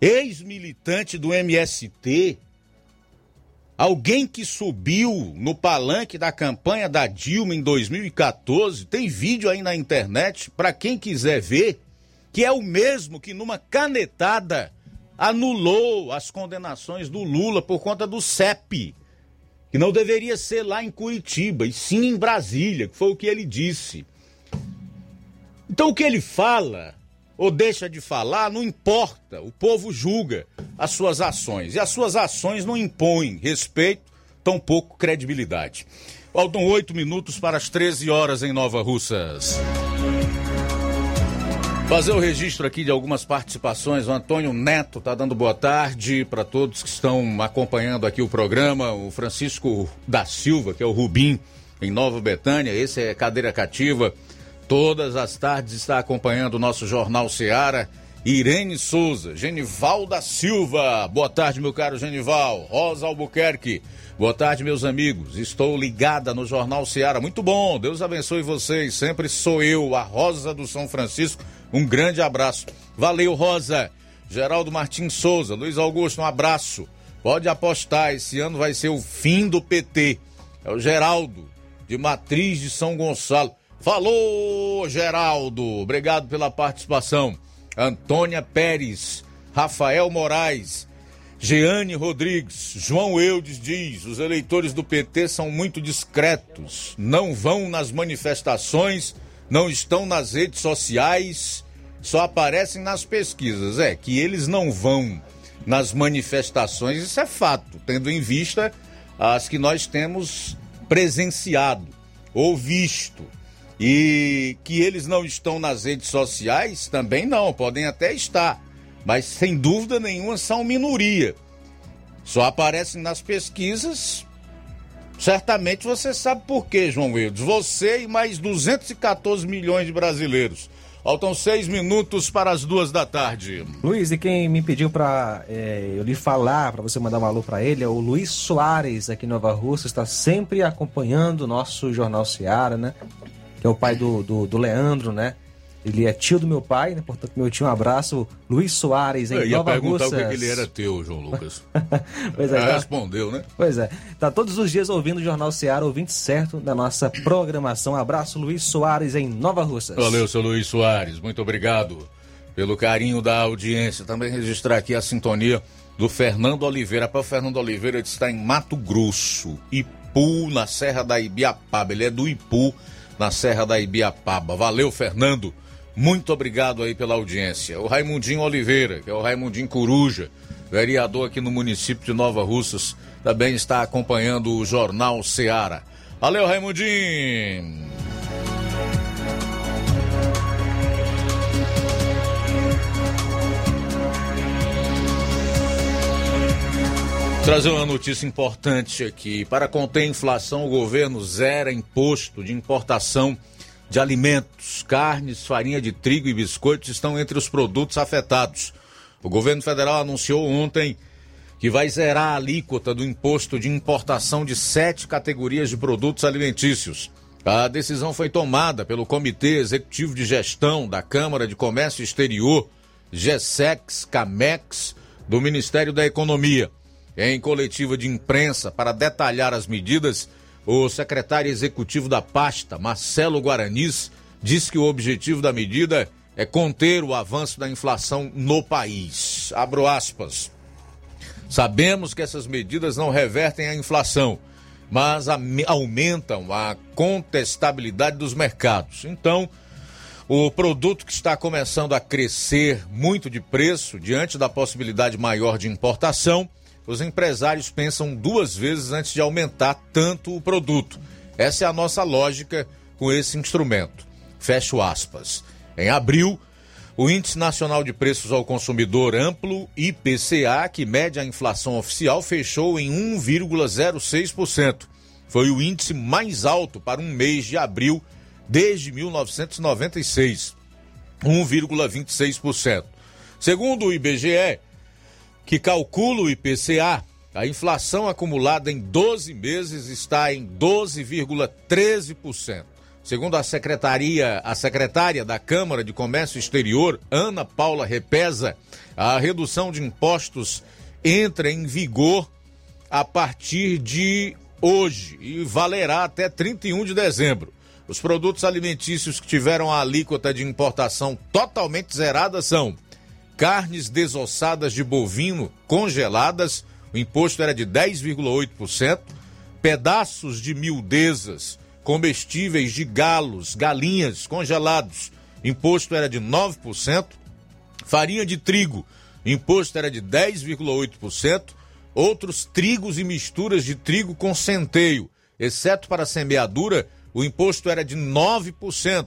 ex-militante do MST, alguém que subiu no palanque da campanha da Dilma em 2014, tem vídeo aí na internet para quem quiser ver, que é o mesmo que numa canetada anulou as condenações do Lula por conta do CEP, que não deveria ser lá em Curitiba, e sim em Brasília, que foi o que ele disse. Então o que ele fala ou deixa de falar não importa, o povo julga as suas ações e as suas ações não impõem respeito, tampouco credibilidade. Faltam oito minutos para as 13 horas em Nova Russas. Fazer o registro aqui de algumas participações. O Antônio Neto está dando boa tarde para todos que estão acompanhando aqui o programa. O Francisco da Silva, que é o Rubim, em Nova Betânia. Esse é cadeira cativa. Todas as tardes está acompanhando o nosso Jornal Seara. Irene Souza, Genival da Silva. Boa tarde, meu caro Genival. Rosa Albuquerque. Boa tarde, meus amigos. Estou ligada no Jornal Seara. Muito bom. Deus abençoe vocês. Sempre sou eu, a Rosa do São Francisco. Um grande abraço. Valeu, Rosa. Geraldo Martins Souza, Luiz Augusto, um abraço. Pode apostar, esse ano vai ser o fim do PT. É o Geraldo, de Matriz de São Gonçalo. Falou, Geraldo. Obrigado pela participação. Antônia Pérez, Rafael Moraes, Jeane Rodrigues, João Eudes diz: os eleitores do PT são muito discretos, não vão nas manifestações, não estão nas redes sociais, só aparecem nas pesquisas. É que eles não vão nas manifestações, isso é fato, tendo em vista as que nós temos presenciado ou visto. E que eles não estão nas redes sociais também não, podem até estar, mas sem dúvida nenhuma são minoria. Só aparecem nas pesquisas. Certamente você sabe por quê, João Wildes. Você e mais 214 milhões de brasileiros. Faltam seis minutos para as duas da tarde. Luiz, e quem me pediu para eu lhe falar, para você mandar um alô para ele, é o Luiz Soares, aqui em Nova Rússia, está sempre acompanhando o nosso Jornal Seara, né? Que é o pai do, do, do Leandro, né? Ele é tio do meu pai, né? Portanto, meu tio, um abraço. Luiz Soares, em Eu ia Nova perguntar Russas. o que, que ele era teu, João Lucas. Pois é, Ah, tá- Respondeu, né? Pois é. Tá todos os dias ouvindo o Jornal Seara, ouvinte certo da nossa programação. Abraço, Luiz Soares, em Nova Russas. Valeu, seu Luiz Soares. Muito obrigado pelo carinho da audiência. Também registrar aqui a sintonia do Fernando Oliveira. Para o Fernando Oliveira, ele está em Mato Grosso, Ipu, na Serra da Ibiapaba. Ele é do Ipu, na Serra da Ibiapaba. Valeu, Fernando, Muito obrigado aí pela audiência. O Raimundinho Oliveira, que é o Raimundinho Coruja, vereador aqui no município de Nova Russas, também está acompanhando o Jornal Seara. Valeu, Raimundinho! Trazer uma notícia importante aqui. Para conter a inflação, o governo zera imposto de importação de alimentos. Carnes, farinha de trigo e biscoitos estão entre os produtos afetados. O governo federal anunciou ontem que vai zerar a alíquota do imposto de importação de sete categorias de produtos alimentícios. A decisão foi tomada pelo Comitê Executivo de Gestão da Câmara de Comércio Exterior, GESEX, CAMEX, do Ministério da Economia. Em coletiva de imprensa para detalhar as medidas, o secretário executivo da pasta, Marcelo Guaranis, disse que o objetivo da medida é conter o avanço da inflação no país. Abro aspas. Sabemos que essas medidas não revertem a inflação, mas aumentam a contestabilidade dos mercados. Então, o produto que está começando a crescer muito de preço diante da possibilidade maior de importação os empresários pensam duas vezes antes de aumentar tanto o produto. Essa é a nossa lógica com esse instrumento. Fecho aspas. Em abril, o Índice Nacional de Preços ao Consumidor Amplo, IPCA, que mede a inflação oficial, fechou em 1,06%. Foi o índice mais alto para um mês de abril desde 1996, 1,26%. Segundo o IBGE, que calcula o IPCA, a inflação acumulada em 12 meses está em 12,13%. Segundo a secretaria, a secretária da Câmara de Comércio Exterior, Ana Paula Repesa, a redução de impostos entra em vigor a partir de hoje e valerá até 31 de dezembro. Os produtos alimentícios que tiveram a alíquota de importação totalmente zerada são carnes desossadas de bovino congeladas, o imposto era de 10,8%, pedaços de miudezas, comestíveis de galos, galinhas congelados, imposto era de 9%, farinha de trigo, imposto era de 10,8%, outros trigos e misturas de trigo com centeio, exceto para semeadura, o imposto era de 9%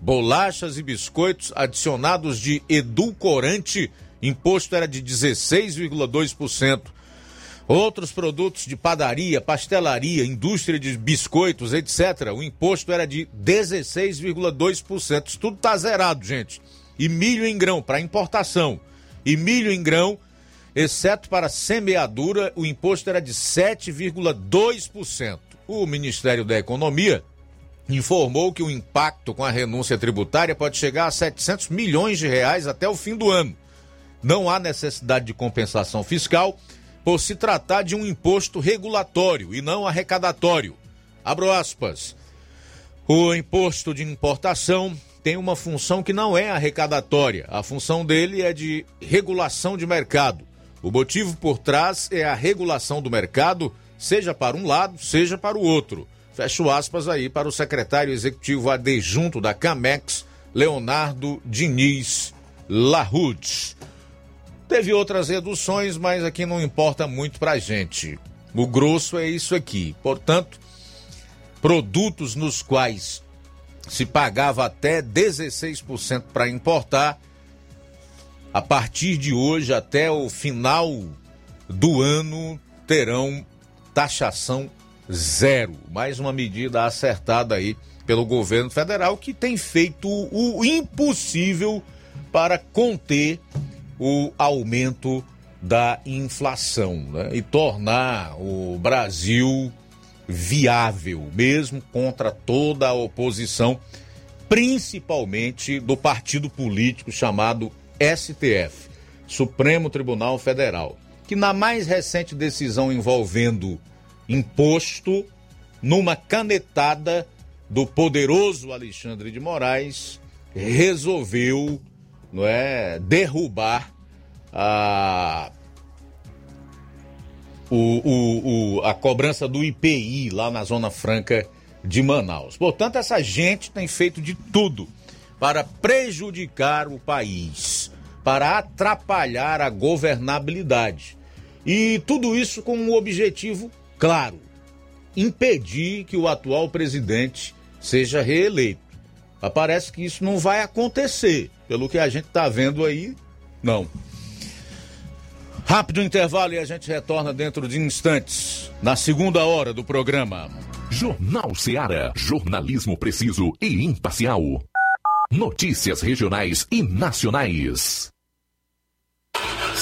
bolachas e biscoitos adicionados de edulcorante, imposto era de 16,2%. Outros produtos de padaria, pastelaria, indústria de biscoitos, etc., o imposto era de 16,2%. Isso tudo está zerado, gente. E milho em grão para importação. E milho em grão, exceto para semeadura, o imposto era de 7,2%. O Ministério da Economia informou que o impacto com a renúncia tributária pode chegar a 700 milhões de reais até o fim do ano. Não há necessidade de compensação fiscal por se tratar de um imposto regulatório e não arrecadatório. Abro aspas. O imposto de importação tem uma função que não é arrecadatória. A função dele é de regulação de mercado. O motivo por trás é a regulação do mercado, seja para um lado, seja para o outro. Fecho aspas aí para o secretário executivo adjunto da CAMEX, Leonardo Diniz Larudes. Teve outras reduções, mas aqui não importa muito para gente. O grosso é isso aqui. Portanto, produtos nos quais se pagava até 16% para importar, a partir de hoje até o final do ano terão taxação zero. Mais uma medida acertada aí pelo governo federal que tem feito o impossível para conter o aumento da inflação né? e tornar o Brasil viável, mesmo contra toda a oposição, principalmente do partido político chamado STF, Supremo Tribunal Federal, que na mais recente decisão envolvendo imposto numa canetada do poderoso Alexandre de Moraes, resolveu não é, derrubar a, o, o, o, a cobrança do IPI lá na Zona Franca de Manaus. Portanto, essa gente tem feito de tudo para prejudicar o país, para atrapalhar a governabilidade. E tudo isso com um objetivo claro: impedir que o atual presidente seja reeleito. Mas parece que isso não vai acontecer, pelo que a gente está vendo aí, não. Rápido intervalo e a gente retorna dentro de instantes, na segunda hora do programa. Jornal Seara. Jornalismo preciso e imparcial. Notícias regionais e nacionais.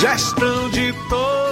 Gestão de todos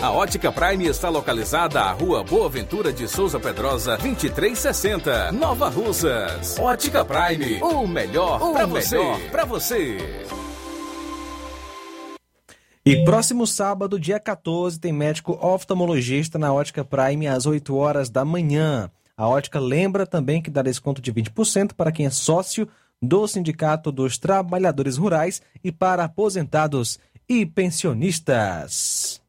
A Ótica Prime está localizada à Rua Boa Ventura de Souza Pedrosa, 2360, Nova Russas. Ótica Prime, o melhor para você. Pra você. E próximo sábado, dia 14, tem médico oftalmologista na Ótica Prime às 8 horas da manhã. A Ótica lembra também que dá desconto de 20% para quem é sócio do Sindicato dos Trabalhadores Rurais e para aposentados e pensionistas.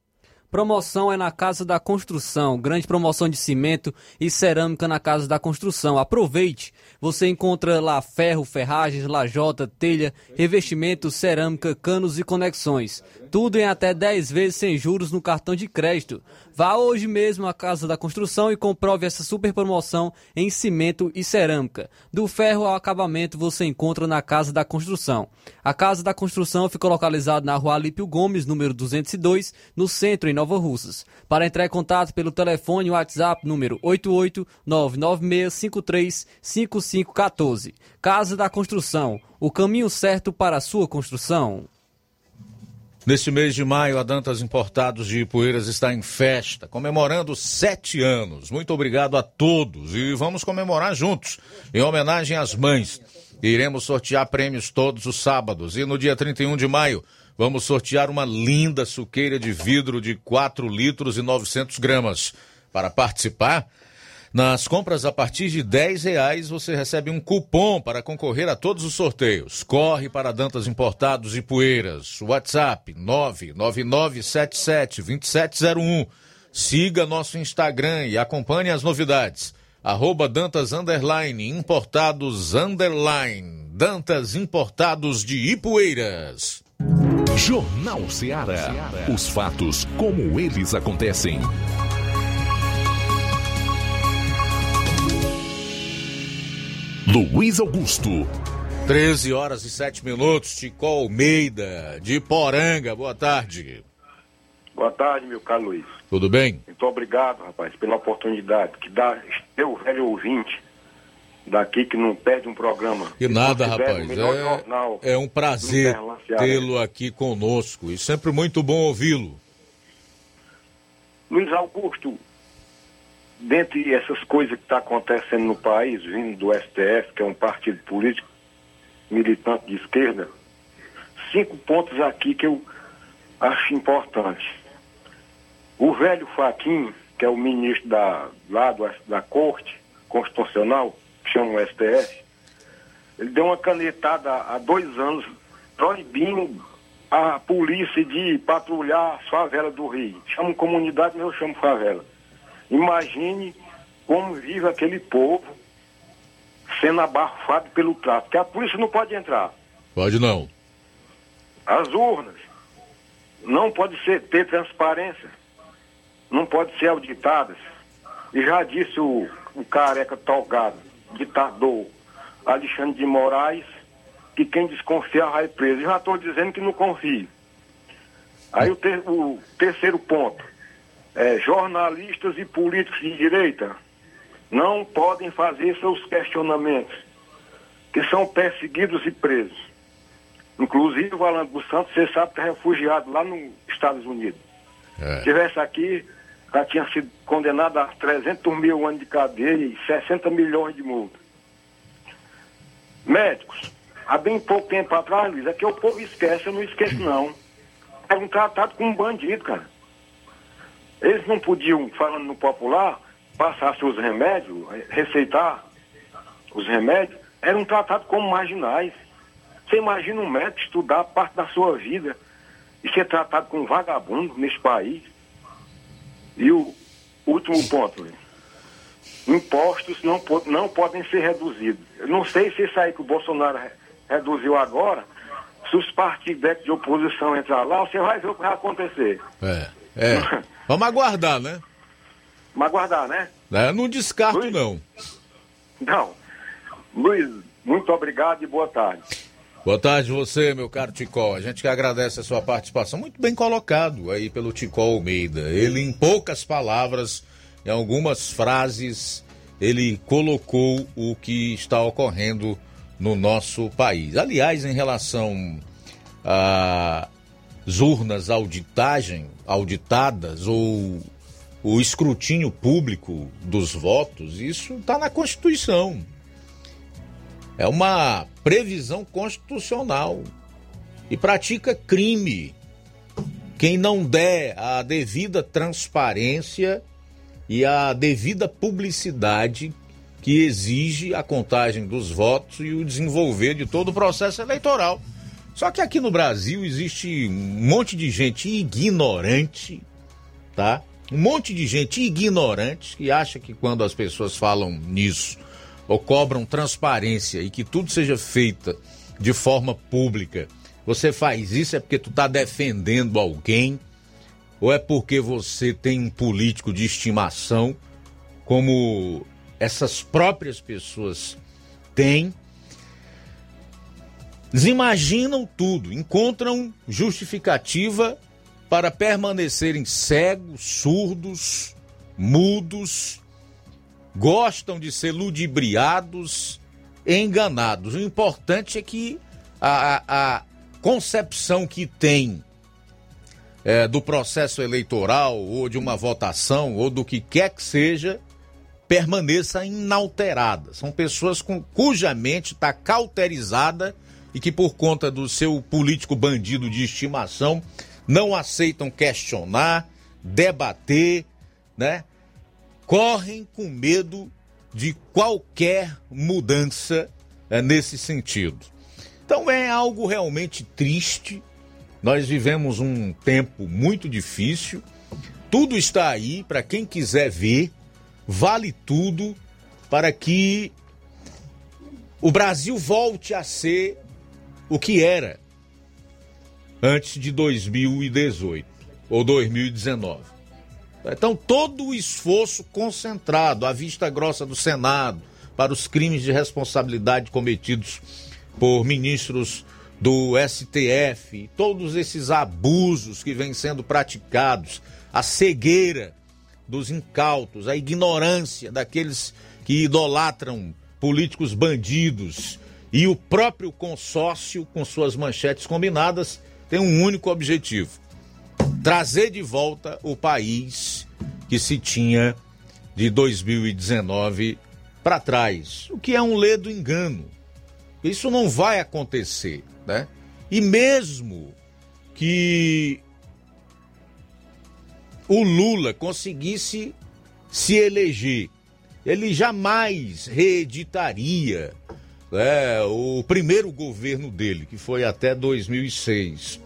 Promoção é na Casa da Construção. Grande promoção de cimento e cerâmica na Casa da Construção. Aproveite! Você encontra lá ferro, ferragens, lajota, telha, revestimento, cerâmica, canos e conexões. Tudo em até 10 vezes sem juros no cartão de crédito. Vá hoje mesmo à Casa da Construção e comprove essa super promoção em cimento e cerâmica. Do ferro ao acabamento você encontra na Casa da Construção. A Casa da Construção fica localizada na Rua Alípio Gomes, número 202, no centro, em Nova Russas. Para entrar em contato pelo telefone WhatsApp número 88996535514. Casa da Construção, o caminho certo para a sua construção. Neste mês de maio, a Dantas Importados de Ipueiras está em festa, comemorando sete anos. Muito obrigado a todos e vamos comemorar juntos, em homenagem às mães. Iremos sortear prêmios todos os sábados e no dia 31 de maio vamos sortear uma linda suqueira de vidro de 4 litros e 900 gramas. Para participar, nas compras a partir de 10 reais você recebe um cupom para concorrer a todos os sorteios. Corre para Dantas Importados e Poeiras. WhatsApp 999772701. Siga nosso Instagram e acompanhe as novidades. Arroba Dantas Underline Importados Underline. Dantas Importados de Ipueiras. Jornal Ceará. Os fatos como eles acontecem. Luiz Augusto. 13 horas e 7 minutos. Tico Almeida, de Poranga. Boa tarde. Boa tarde, meu caro Luiz. Tudo bem? Muito obrigado, rapaz, pela oportunidade que dá teu velho ouvinte daqui que não perde um programa. E nada, rapaz. É, é um prazer tê-lo aqui conosco e sempre muito bom ouvi-lo. Luiz Augusto, dentre essas coisas que está acontecendo no país, vindo do STF, que é um partido político militante de esquerda, cinco pontos aqui que eu acho importantes. O velho Faquin, que é o ministro da, lá do, da Corte Constitucional, que chama o STF, ele deu uma canetada há dois anos proibindo a polícia de patrulhar as favelas do Rio. Chamo comunidade, mas eu chamo favela. Imagine como vive aquele povo sendo abafado pelo tráfico, que a polícia não pode entrar. Pode não. As urnas não pode ser, ter transparência, não pode ser auditadas. E já disse o, o careca tolgado, ditador Alexandre de Moraes, que quem desconfiar vai preso. Já estou dizendo que não confio. Aí o, ter- o terceiro ponto, é, jornalistas e políticos de direita não podem fazer seus questionamentos, que são perseguidos e presos. Inclusive o Alan dos Santos, você sabe, está refugiado lá nos Estados Unidos. Se tivesse aqui, já tinha sido condenado a 300 mil anos de cadeia e 60 milhões de multa. Médicos, há bem pouco tempo atrás, Luiz, é que o povo esquece, eu não esqueço não. Era um tratado com um bandido, cara. Eles não podiam, falando no popular, passar seus remédios, eh, receitar os remédios, era um tratado como marginais. Você imagina um médico estudar parte da sua vida e ser tratado como vagabundo nesse país? E o último ponto, impostos não, não podem ser reduzidos. Eu não sei se isso aí que o Bolsonaro re- reduziu agora, se os partidos de oposição entrar lá, você vai ver o que vai acontecer. É. É. Vamos aguardar, né? Mas aguardar, né? É, Não descarto, não. Não. Luiz, muito obrigado e boa tarde. Boa tarde você, meu caro Ticol. A gente que agradece a sua participação. Muito bem colocado aí pelo Ticol Almeida. Ele, em poucas palavras, em algumas frases, ele colocou o que está ocorrendo no nosso país. Aliás, em relação urnas auditagem, auditadas ou o escrutínio público dos votos, isso está na Constituição. É uma previsão constitucional e pratica crime. Quem não der a devida transparência e a devida publicidade que exige a contagem dos votos e o desenvolver de todo o processo eleitoral. Só que aqui no Brasil existe um monte de gente ignorante tá? Um monte de gente ignorante que acha que quando as pessoas falam nisso ou cobram transparência e que tudo seja feito de forma pública, você faz isso é porque tu tá defendendo alguém ou é porque você tem um político de estimação como essas próprias pessoas têm Desimaginam tudo, encontram justificativa para permanecerem cegos, surdos, mudos, gostam de ser ludibriados, enganados. O importante é que a, a concepção que tem é, do processo eleitoral ou de uma votação ou do que quer que seja permaneça inalterada. São pessoas com, cuja mente está cauterizada e que, por conta do seu político bandido de estimação, não aceitam questionar, debater, né? Correm com medo de qualquer mudança é, nesse sentido. Então é algo realmente triste. Nós vivemos um tempo muito difícil. Tudo está aí para quem quiser ver. Vale tudo para que o Brasil volte a ser o que era antes de 2018 ou 2019. Então, todo o esforço concentrado à vista grossa do Senado para os crimes de responsabilidade cometidos por ministros do STF, todos esses abusos que vêm sendo praticados, a cegueira dos incautos, a ignorância daqueles que idolatram políticos bandidos, e o próprio consórcio, com suas manchetes combinadas, tem um único objetivo: trazer de volta o país que se tinha de 2019 para trás, o que é um ledo engano. Isso não vai acontecer, né? E mesmo que o Lula conseguisse se eleger, ele jamais reeditaria é, o primeiro governo dele, que foi até 2006,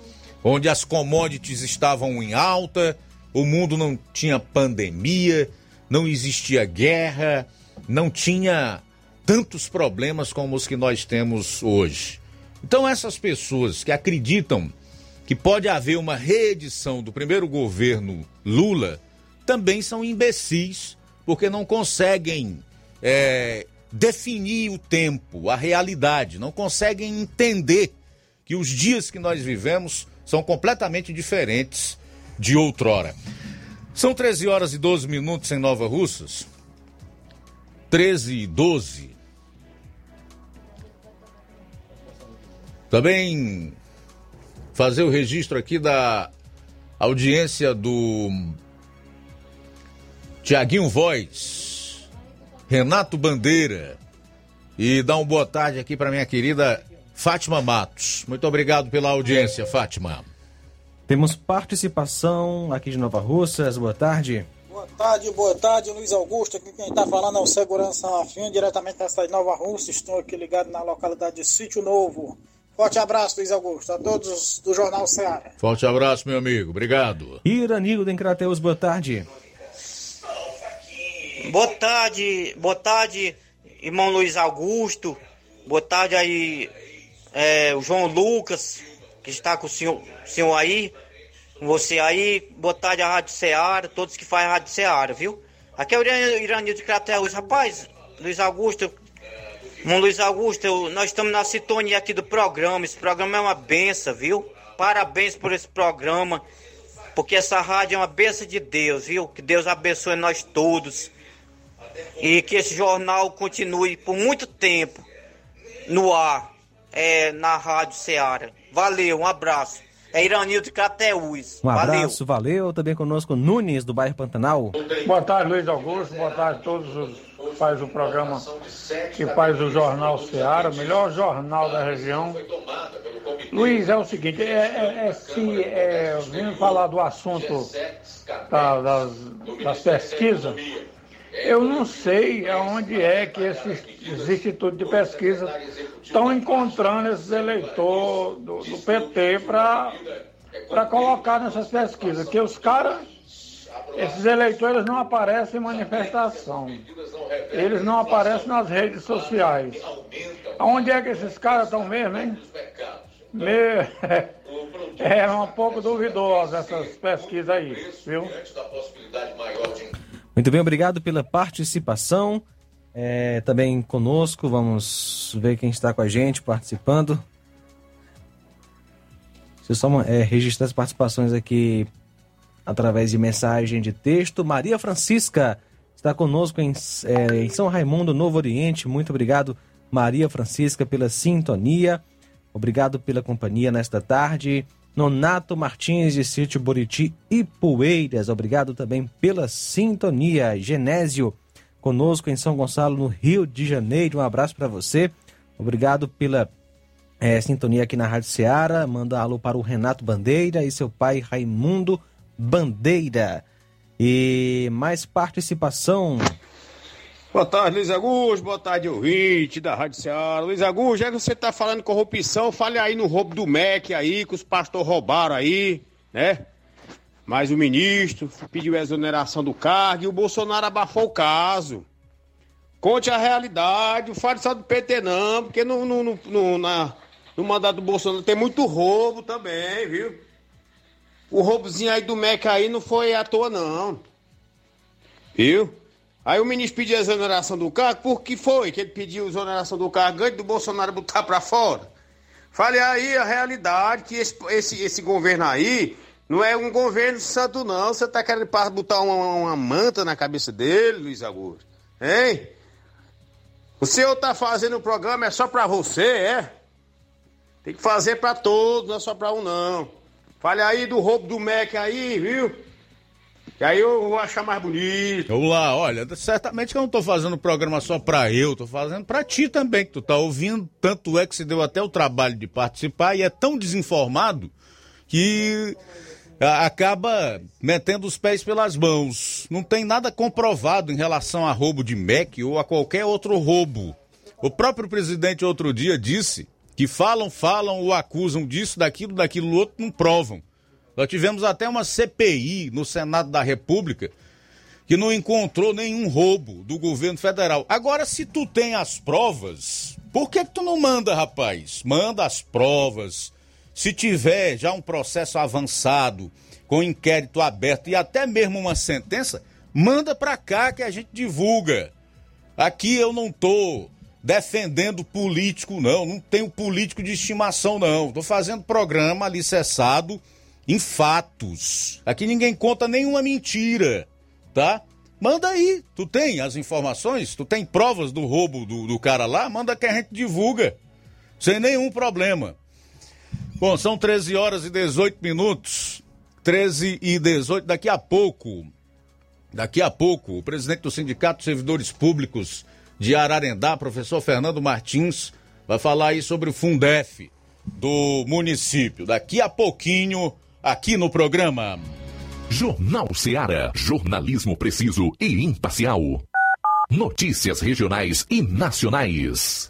onde as commodities estavam em alta, o mundo não tinha pandemia, não existia guerra, não tinha tantos problemas como os que nós temos hoje. Então, essas pessoas que acreditam que pode haver uma reedição do primeiro governo Lula também são imbecis, porque não conseguem é, definir o tempo, a realidade, não conseguem entender que os dias que nós vivemos são completamente diferentes de outrora. São 13 horas e 12 minutos em Nova Russas. 13 e 12. Também fazer o registro aqui da audiência do Tiaguinho Voz Renato Bandeira. E dá uma boa tarde aqui para minha querida Fátima Matos. Muito obrigado pela audiência, Fátima. Temos participação aqui de Nova Russas. Boa tarde. Boa tarde, boa tarde, Luiz Augusto. Aqui quem está falando é o Segurança Afim, diretamente da cidade de Nova Russa. Estou aqui ligado na localidade de Sítio Novo. Forte abraço, Luiz Augusto, a todos do Jornal Ceará. Forte abraço, meu amigo. Obrigado. Iranildo em Crateus, boa tarde. Boa tarde, boa tarde, irmão Luiz Augusto. Boa tarde aí, é, o João Lucas, que está com o senhor, senhor aí, com você aí. Boa tarde à Rádio Ceará, todos que fazem a Rádio Ceará, viu? Aqui é o Iranil de Crateus. Rapaz, Luiz Augusto, irmão Luiz Augusto, nós estamos na sintonia aqui do programa. Esse programa é uma benção, viu? Parabéns por esse programa, porque essa rádio é uma benção de Deus, viu? Que Deus abençoe nós todos e que esse jornal continue por muito tempo no ar, é, na Rádio Ceará. Valeu, um abraço. É Iranildo Crateús. Um abraço, valeu. valeu. Também conosco Nunes, do bairro Pantanal. Boa tarde, Luiz Augusto. Boa tarde a todos os que fazem o programa, que faz o Jornal Ceará, o melhor jornal da região. Luiz, é o seguinte, é, é, é se é, vindo falar do assunto da, das, das pesquisas, eu não sei aonde é que esses, institutos de pesquisa estão encontrando esses eleitores do, do PT para colocar nessas pesquisas. Que os caras esses eleitores não aparecem em manifestação. Eles não aparecem nas redes sociais. Aonde é que esses caras estão mesmo, hein? É um pouco duvidosa essas pesquisas aí, viu? Muito bem, obrigado pela participação. É, também conosco, vamos ver quem está com a gente participando. Deixa eu só é, registrar as participações aqui através de mensagem de texto. Maria Francisca está conosco em, é, em São Raimundo, Novo Oriente. Muito obrigado, Maria Francisca, pela sintonia. Obrigado pela companhia nesta tarde. Nonato Martins, de Sítio Buriti e Poeiras. Obrigado também pela sintonia. Genésio, conosco em São Gonçalo, no Rio de Janeiro. Um abraço para você. Obrigado pela é, sintonia aqui na Rádio Ceará. Manda alô para o Renato Bandeira e seu pai Raimundo Bandeira. E mais participação. Boa tarde, Luiz Augusto. Boa tarde, ouvinte da Rádio Ceará. Luiz Augusto, já que você tá falando corrupção, fale aí no roubo do MEC aí, que os pastores roubaram aí, né? Mas o ministro pediu exoneração do cargo e o Bolsonaro abafou o caso. Conte a realidade, fale só do PT não, porque no, no, no, no, na, no mandato do Bolsonaro tem muito roubo também, viu? O roubozinho aí do MEC aí não foi à toa não. Viu? Aí o ministro pediu a exoneração do cargo, por que foi que ele pediu a exoneração do cargo antes do Bolsonaro botar para fora? Falei aí a realidade, que esse, esse, esse governo aí não é um governo santo não, você tá querendo botar uma, uma manta na cabeça dele, Luiz Augusto, hein? O senhor tá fazendo o programa é só para você, é? Tem que fazer para todos, não é só para um não. Fale aí do roubo do MEC aí, viu? Que aí eu vou achar mais bonito. Vamos lá, olha, certamente que eu não tô fazendo programa só pra eu, tô fazendo pra ti também, que tu tá ouvindo. Tanto é que se deu até o trabalho de participar e é tão desinformado que acaba metendo os pés pelas mãos. Não tem nada comprovado em relação a roubo de MEC ou a qualquer outro roubo. O próprio presidente outro dia disse que falam, falam ou acusam disso, daquilo, daquilo outro, não provam. Nós tivemos até uma CPI no Senado da República que não encontrou nenhum roubo do governo federal. Agora, se tu tem as provas, por que, que tu não manda, rapaz? Manda as provas. Se tiver já um processo avançado, com inquérito aberto e até mesmo uma sentença, manda pra cá que a gente divulga. Aqui eu não tô defendendo político, não. Não tenho político de estimação, não. Tô fazendo programa alicerçado em fatos. Aqui ninguém conta nenhuma mentira, tá? Manda aí, tu tem as informações, tu tem provas do roubo do, do cara lá, manda que a gente divulga, sem nenhum problema. Bom, são 13 horas e 18 minutos, 13 e 18, daqui a pouco, daqui a pouco, o presidente do Sindicato de Servidores Públicos de Ararendá, professor Fernando Martins, vai falar aí sobre o Fundef do município. Daqui a pouquinho aqui no programa. Jornal Seara. Jornalismo preciso e imparcial. Notícias regionais e nacionais.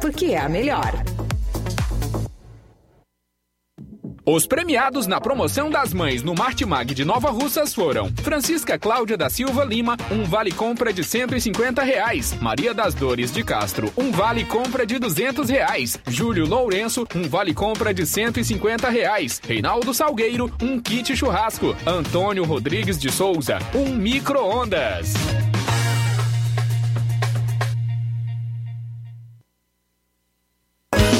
porque é a melhor. Os premiados na promoção das mães no Martimag de Nova Russas foram Francisca Cláudia da Silva Lima, um vale compra de 150 reais. Maria das Dores de Castro, um vale compra de 200 reais. Júlio Lourenço, um vale compra de 150 reais. Reinaldo Salgueiro, um kit churrasco. Antônio Rodrigues de Souza, um micro-ondas.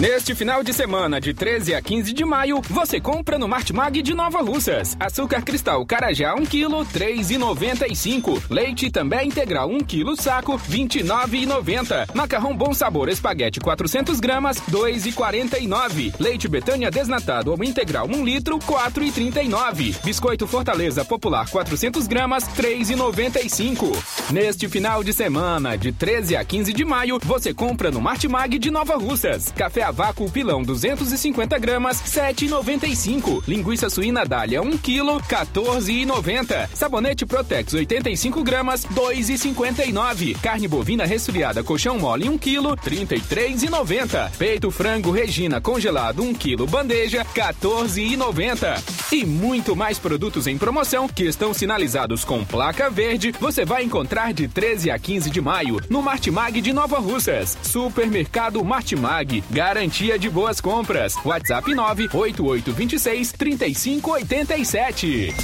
Neste final de semana, de 13 a 15 de maio, você compra no Martimag de Nova Russas. Açúcar cristal Carajá 1 kg, 3,95. Leite também integral 1 kg saco, 29,90. Macarrão Bom Sabor Espaguete 400 gramas, 2,49. Leite Betânia desnatado ou integral 1 litro, 4,39. Biscoito Fortaleza Popular 400 gramas, 3,95. Neste final de semana, de 13 a 15 de maio, você compra no Martimag de Nova Russas. Café vácuo pilão 250 gramas, 7,95. Linguiça suína dália 1 kg, 14,90. Sabonete Protex 85 gramas, 2,59. Carne bovina resfriada colchão mole 1 kg, 33,90. Peito frango Regina congelado 1 kg bandeja, 14,90. E muito mais produtos em promoção que estão sinalizados com placa verde, você vai encontrar de 13 a 15 de maio no Martimag de Nova Russas. Supermercado Martimag, garantia de boas compras. WhatsApp 98826 3587.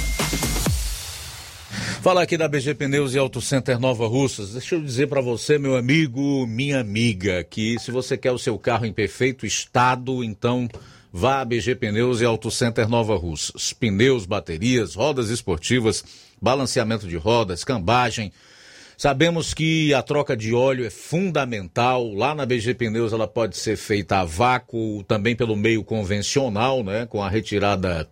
Fala aqui da BG Pneus e Auto Center Nova Russas. Deixa eu dizer para você, meu amigo, minha amiga, que se você quer o seu carro em perfeito estado, então vá a BG Pneus e Auto Center Nova Russas. Pneus, baterias, rodas esportivas, balanceamento de rodas, cambagem. Sabemos que a troca de óleo é fundamental. Lá na BG Pneus ela pode ser feita a vácuo, também pelo meio convencional, né, com a retirada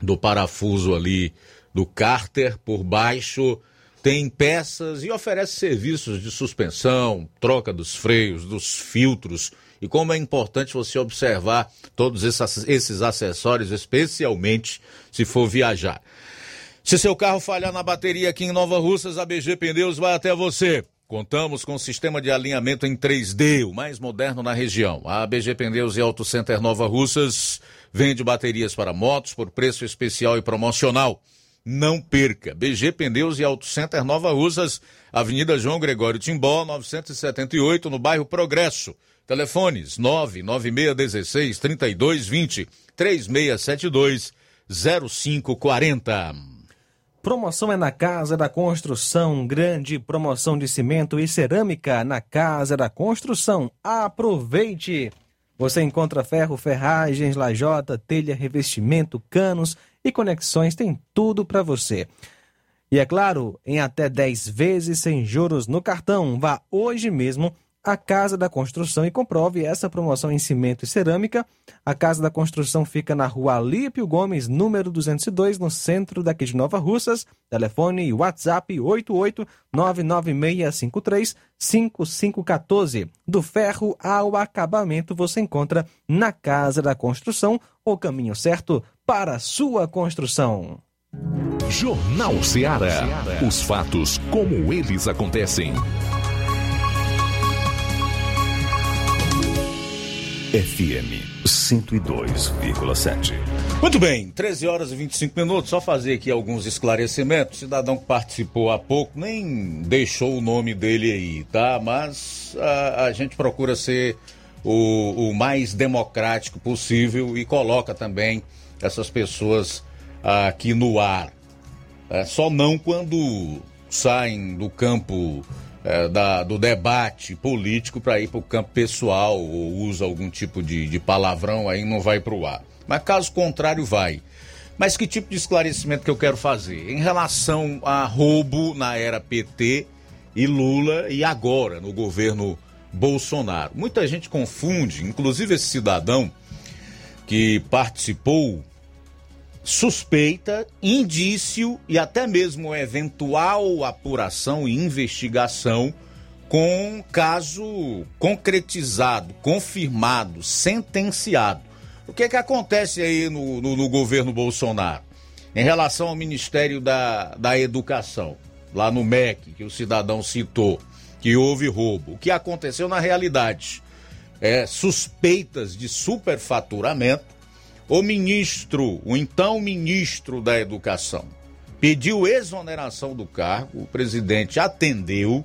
do parafuso ali do cárter por baixo. Tem peças e oferece serviços de suspensão, troca dos freios, dos filtros. E como é importante você observar todos esses acessórios, especialmente se for viajar. Se seu carro falhar na bateria aqui em Nova Russas, a BG Pneus vai até você. Contamos com sistema de alinhamento em 3D, o mais moderno na região. A BG Pneus e Auto Center Nova Russas vende baterias para motos por preço especial e promocional. Não perca. BG Pneus e Auto Center Nova Russas, Avenida João Gregório Timbó, 978, no bairro Progresso. Telefones 99616 3220 3672 0540. Promoção é na Casa da Construção, grande promoção de cimento e cerâmica na Casa da Construção. Aproveite! Você encontra ferro, ferragens, lajota, telha, revestimento, canos e conexões, tem tudo para você. E é claro, em até 10 vezes sem juros no cartão. Vá hoje mesmo à Casa da Construção e comprove essa promoção em cimento e cerâmica. A Casa da Construção fica na rua Alípio Gomes, número 202, no centro daqui de Nova Russas. Telefone WhatsApp 88996535514. Do ferro ao acabamento você encontra na Casa da Construção o caminho certo para a sua construção. Jornal Ceará. Os fatos como eles acontecem. FM 102,7. Muito bem, 13 horas e 25 minutos. Só fazer aqui alguns esclarecimentos. O cidadão que participou há pouco nem deixou o nome dele aí, tá? Mas a, a gente procura ser o, o, mais democrático possível e coloca também essas pessoas aqui no ar. É, só não quando saem do campo é, da, do debate político para ir para o campo pessoal ou usa algum tipo de, de palavrão, aí não vai para o ar. Mas caso contrário, vai. Mas que tipo de esclarecimento que eu quero fazer? Em relação a roubo na era PT e Lula e agora no governo Bolsonaro. Muita gente confunde, inclusive esse cidadão que participou suspeita, indício e até mesmo eventual apuração e investigação com caso concretizado, confirmado, sentenciado. O que é que acontece aí no, no, no governo Bolsonaro? Em relação ao Ministério da, da Educação, lá no MEC, que o cidadão citou, que houve roubo. O que aconteceu na realidade? É, suspeitas de superfaturamento o ministro, o então ministro da Educação, pediu exoneração do cargo, o presidente atendeu,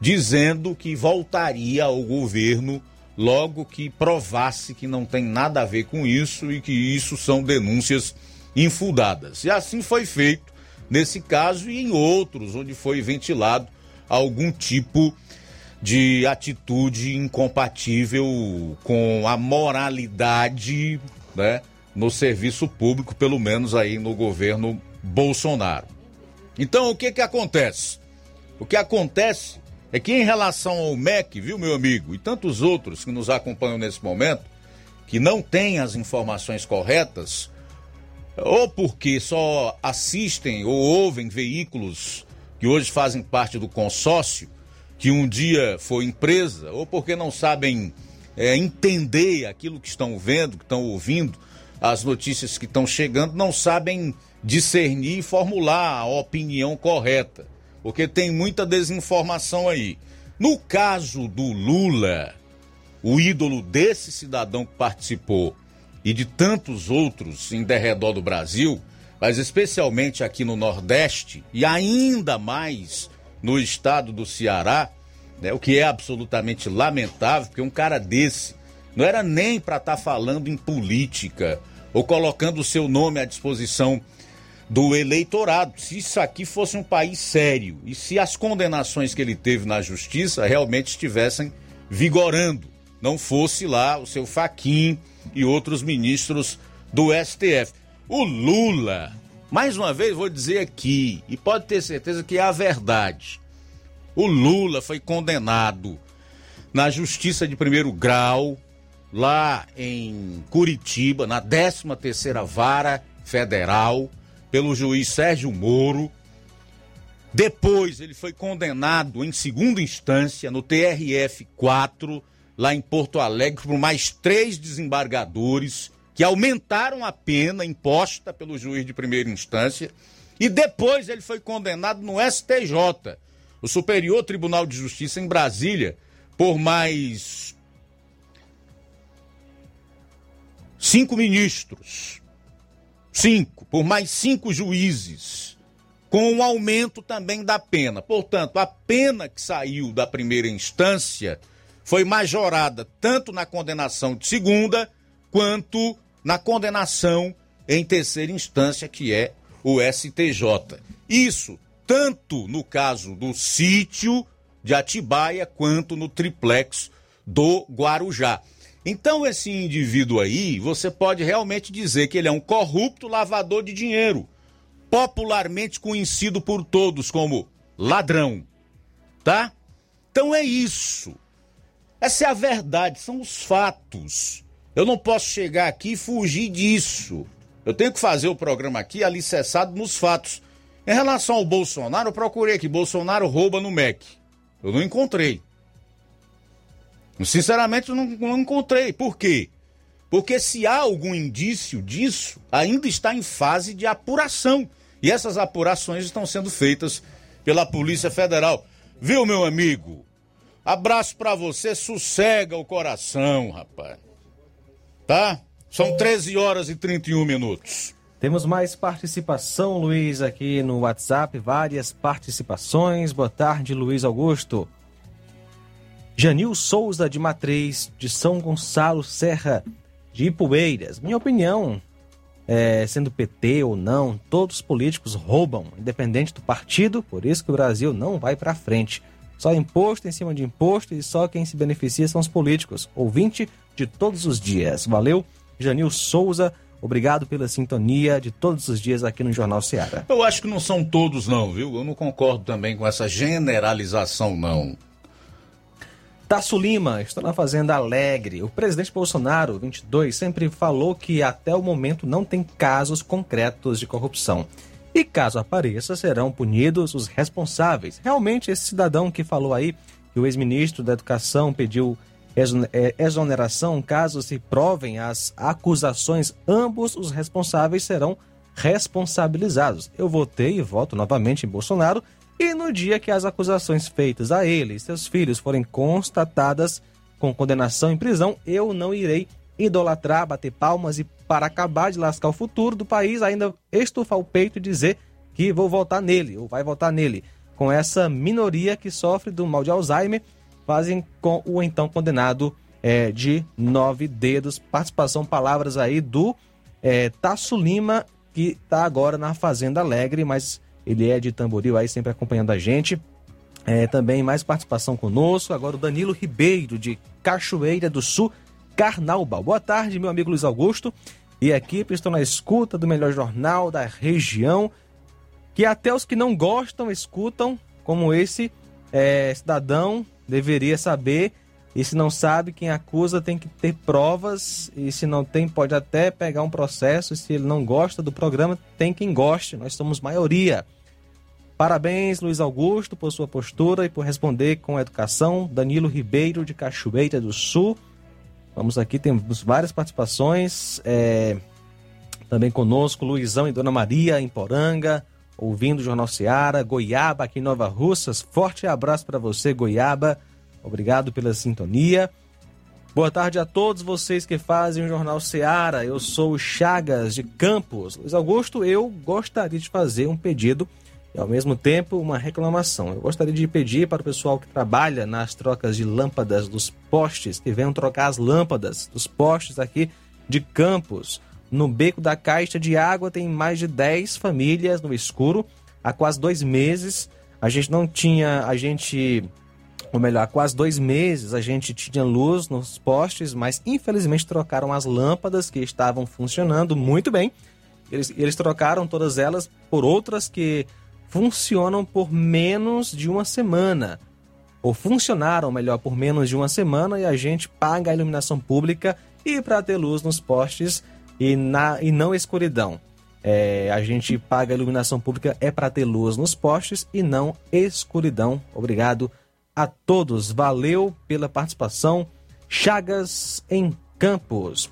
dizendo que voltaria ao governo logo que provasse que não tem nada a ver com isso e que isso são denúncias infundadas. E assim foi feito nesse caso e em outros, onde foi ventilado algum tipo de atitude incompatível com a moralidade, né? No serviço público, pelo menos aí no governo Bolsonaro. Então, o que que acontece? O que acontece é que em relação ao MEC, viu, meu amigo, e tantos outros que nos acompanham nesse momento, que não têm as informações corretas, ou porque só assistem ou ouvem veículos que hoje fazem parte do consórcio, que um dia foi empresa, ou porque não sabem é, entender aquilo que estão vendo, que estão ouvindo, as notícias que estão chegando, não sabem discernir e formular a opinião correta, porque tem muita desinformação aí. No caso do Lula, o ídolo desse cidadão que participou e de tantos outros em derredor do Brasil, mas especialmente aqui no Nordeste e ainda mais no estado do Ceará, né, o que é absolutamente lamentável, porque um cara desse não era nem para estar tá falando em política ou colocando o seu nome à disposição do eleitorado. Se isso aqui fosse um país sério e se as condenações que ele teve na justiça realmente estivessem vigorando, não fosse lá o seu Faquim e outros ministros do STF. O Lula, mais uma vez vou dizer aqui, e pode ter certeza que é a verdade. O Lula foi condenado na justiça de primeiro grau lá em Curitiba, na 13ª Vara Federal, pelo juiz Sérgio Moro. Depois ele foi condenado em segunda instância no TRF 4, lá em Porto Alegre, por mais três desembargadores que aumentaram a pena imposta pelo juiz de primeira instância. E depois ele foi condenado no STJ, o Superior Tribunal de Justiça em Brasília, por mais cinco ministros, cinco, por mais cinco juízes. com o aumento também da pena. Portanto, a pena que saiu da primeira instância foi majorada tanto na condenação de segunda quanto na condenação em terceira instância, que é o STJ. Isso tanto no caso do sítio de Atibaia quanto no triplex do Guarujá. Então, esse indivíduo aí, você pode realmente dizer que ele é um corrupto lavador de dinheiro, popularmente conhecido por todos como ladrão. Tá? Então é isso. Essa é a verdade, são os fatos. Eu não posso chegar aqui e fugir disso. Eu tenho que fazer o programa aqui alicerçado nos fatos. Em relação ao Bolsonaro, eu procurei aqui. Bolsonaro rouba no MEC. Eu não encontrei. Sinceramente, eu não, não encontrei. Por quê? Porque se há algum indício disso, ainda está em fase de apuração. E essas apurações estão sendo feitas pela Polícia Federal. Viu, meu amigo? Abraço para você, sossega o coração, rapaz. Tá? São 13 horas e 31 minutos. Temos mais participação, Luiz, aqui no WhatsApp, várias participações. Boa tarde, Luiz Augusto. Janil Souza de Matriz, de São Gonçalo Serra, de Ipueiras. Minha opinião, é, sendo PT ou não, todos os políticos roubam, independente do partido, por isso que o Brasil não vai para frente. Só imposto em cima de imposto e só quem se beneficia são os políticos. Ouvinte de todos os dias. Valeu, Janil Souza. Obrigado pela sintonia de todos os dias aqui no Jornal Ceará. Eu acho que não são todos, não, viu? Eu não concordo também com essa generalização, não. Tasso Lima, estou na Fazenda Alegre. O presidente Bolsonaro, 22, sempre falou que até o momento não tem casos concretos de corrupção. E caso apareça, serão punidos os responsáveis. Realmente, esse cidadão que falou aí que o ex-ministro da Educação pediu é, exoneração caso se provem as acusações, ambos os responsáveis serão responsabilizados. Eu votei e voto novamente em Bolsonaro e no dia que as acusações feitas a ele e seus filhos forem constatadas com condenação em prisão, eu não irei idolatrar, bater palmas e, para acabar de lascar o futuro do país, ainda estufar o peito e dizer que vou votar nele, ou vai votar nele. Com essa minoria que sofre do mal de Alzheimer, fazem com o então condenado é, de nove dedos. Participação, palavras aí do é, Tasso Lima, que está agora na Fazenda Alegre, mas ele é de Tamboril aí, sempre acompanhando a gente. É, também mais participação conosco. Agora o Danilo Ribeiro, de Cachoeira do Sul, Carnaubal. Boa tarde, meu amigo Luiz Augusto. E equipe estão na escuta do melhor jornal da região, que até os que não gostam escutam, como esse é, cidadão deveria saber. E se não sabe, quem acusa tem que ter provas. E se não tem, pode até pegar um processo. E se ele não gosta do programa, tem quem goste. Nós somos maioria. Parabéns, Luiz Augusto, por sua postura e por responder com educação. Danilo Ribeiro, de Cachoeira do Sul. Vamos aqui, temos várias participações. É, também conosco, Luizão e Dona Maria, em Poranga, ouvindo o Jornal Seara. Goiaba, aqui em Nova Russas. Forte abraço para você, Goiaba. Obrigado pela sintonia. Boa tarde a todos vocês que fazem o Jornal Seara. Eu sou o Chagas de Campos. Luiz Augusto, eu gostaria de fazer um pedido e ao mesmo tempo uma reclamação. Eu gostaria de pedir para o pessoal que trabalha nas trocas de lâmpadas dos postes, que venham trocar as lâmpadas dos postes aqui de Campos. No beco da caixa de água tem mais de 10 famílias no escuro há quase dois meses. A gente não tinha, a gente, ou melhor, há quase dois meses a gente tinha luz nos postes, mas infelizmente trocaram as lâmpadas que estavam funcionando muito bem. Eles, eles trocaram todas elas por outras que funcionam por menos de uma semana. Ou funcionaram, melhor, por menos de uma semana e a gente paga a iluminação pública e para ter luz nos postes e, na, e não escuridão. É, a gente paga a iluminação pública é para ter luz nos postes e não escuridão. Obrigado a todos. Valeu pela participação. Chagas em Campos.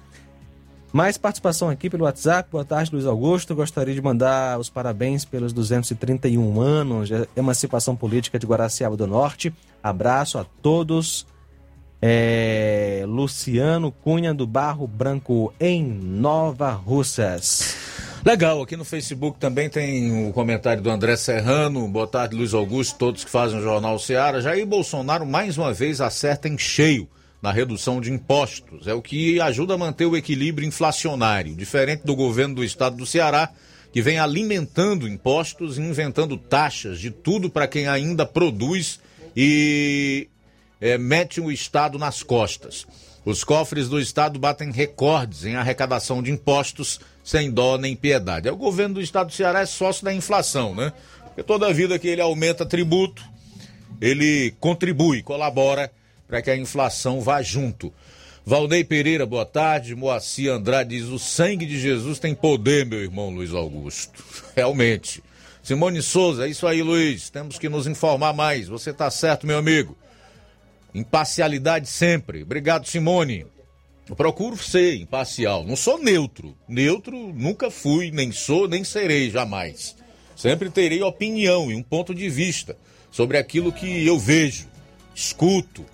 Mais participação aqui pelo WhatsApp. Boa tarde, Luiz Augusto. Gostaria de mandar os parabéns pelos 231 anos de emancipação política de Guaraciaba do Norte. Abraço a todos. É... Luciano Cunha do Barro Branco, em Nova Russas. Legal, aqui no Facebook também tem o comentário do André Serrano. Boa tarde, Luiz Augusto, todos que fazem o Jornal Seara. Jair Bolsonaro mais uma vez acerta em cheio na redução de impostos. É o que ajuda a manter o equilíbrio inflacionário, diferente do governo do estado do Ceará, que vem alimentando impostos e inventando taxas de tudo para quem ainda produz e é, mete o estado nas costas. Os cofres do estado batem recordes em arrecadação de impostos sem dó nem piedade. É o governo do estado do Ceará é sócio da inflação, né? Porque toda vida que ele aumenta tributo, ele contribui, colabora para que a inflação vá junto. Valnei Pereira, boa tarde. Moacir Andrade diz: o sangue de Jesus tem poder, meu irmão Luiz Augusto. Realmente. Simone Souza, é isso aí, Luiz. Temos que nos informar mais. Você está certo, meu amigo. Imparcialidade sempre. Obrigado, Simone. Eu procuro ser imparcial. Não sou neutro. Neutro nunca fui, nem sou, nem serei jamais. Sempre terei opinião e um ponto de vista sobre aquilo que eu vejo, escuto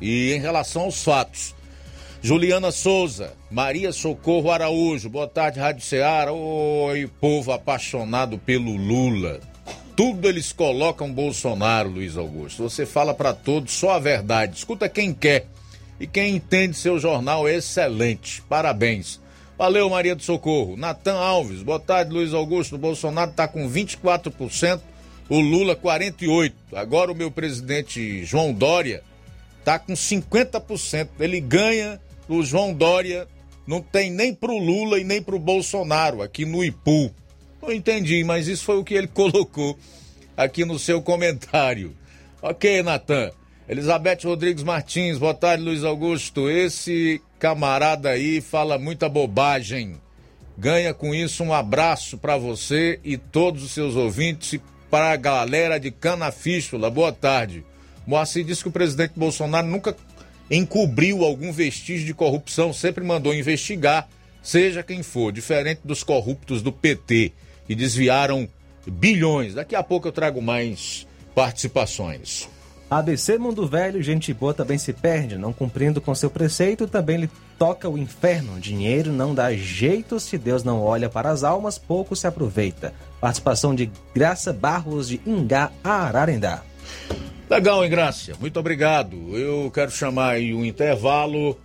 e em relação aos fatos. Juliana Souza, Maria Socorro Araújo, boa tarde, Rádio Ceará. Oi, povo apaixonado pelo Lula. Tudo eles colocam Bolsonaro, Luiz Augusto. Você fala para todos só a verdade. Escuta quem quer. E quem entende seu jornal é excelente. Parabéns. Valeu, Maria do Socorro. Natan Alves, boa tarde, Luiz Augusto. O Bolsonaro está com 24%, o Lula 48%. Agora o meu presidente João Dória está com 50%. Ele ganha, o João Dória não tem nem pro Lula e nem pro Bolsonaro aqui no Ipu. Não entendi, mas isso foi o que ele colocou aqui no seu comentário. Ok, Natan. Elizabeth Rodrigues Martins, boa tarde, Luiz Augusto. Esse camarada aí fala muita bobagem. Ganha com isso um abraço para você e todos os seus ouvintes e para a galera de Canafístula. Boa tarde. Moacir disse que o presidente Bolsonaro nunca encobriu algum vestígio de corrupção, sempre mandou investigar, seja quem for, diferente dos corruptos do PT, que desviaram bilhões. Daqui a pouco eu trago mais participações. ABC Mundo Velho, gente boa também se perde, não cumprindo com seu preceito, também lhe toca o inferno. Dinheiro não dá jeito, se Deus não olha para as almas, pouco se aproveita. Participação de Graça Barros de Ingá, Ararendá. Legal, Ingrácia, muito obrigado. Eu quero chamar aí um intervalo.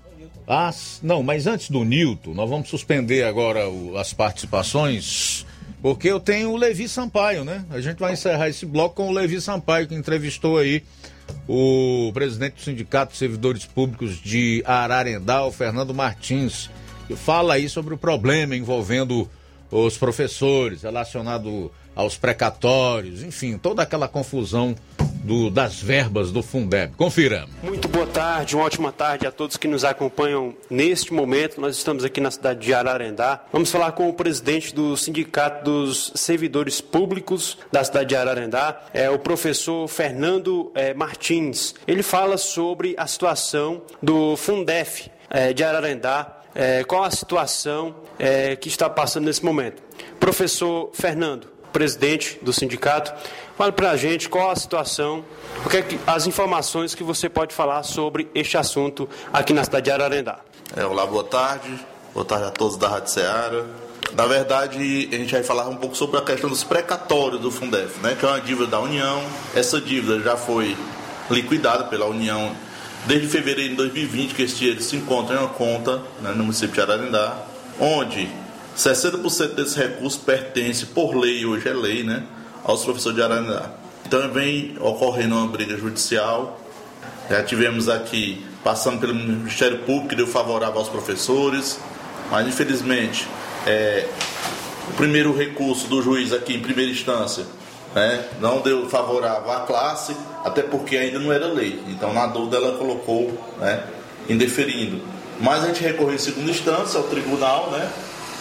Ah, não, mas antes do Nilton, nós vamos suspender agora o, as participações, porque eu tenho o Levi Sampaio, né? A gente vai encerrar esse bloco com o Levi Sampaio, que entrevistou aí o presidente do Sindicato de Servidores Públicos de Ararendá, Fernando Martins, que fala aí sobre o problema envolvendo os professores, relacionado aos precatórios, enfim, toda aquela confusão do, das verbas do Fundeb. Confira. Muito boa tarde, uma ótima tarde a todos que nos acompanham neste momento. Nós estamos aqui na cidade de Ararendá. Vamos falar com o presidente do Sindicato dos Servidores Públicos da cidade de Ararendá, é o professor Fernando é, Martins. Ele fala sobre a situação do Fundef é, de Ararendá, é, qual a situação que está passando nesse momento. Professor Fernando, presidente do sindicato, fale para a gente qual a situação, o que é que, as informações que você pode falar sobre este assunto aqui na cidade de Ararendá. É, olá, boa tarde. Boa tarde a todos da Rádio Ceará. Na verdade, a gente vai falar um pouco sobre a questão dos precatórios do Fundef, né, que é uma dívida da União. Essa dívida já foi liquidada pela União desde fevereiro de 2020, que esse dinheiro se encontra em uma conta né, no município de Ararendá, onde 60% desse recurso pertence, por lei, hoje é lei, né, aos professores de Ararendá. Então vem ocorrendo uma briga judicial. Já tivemos aqui, passando pelo Ministério Público, que deu favorável aos professores, mas infelizmente é, o primeiro recurso do juiz aqui em primeira instância né, não deu favorável à classe, até porque ainda não era lei. Então, na dúvida, ela colocou né, indeferindo. Mas a gente recorreu em segunda instância ao tribunal, né,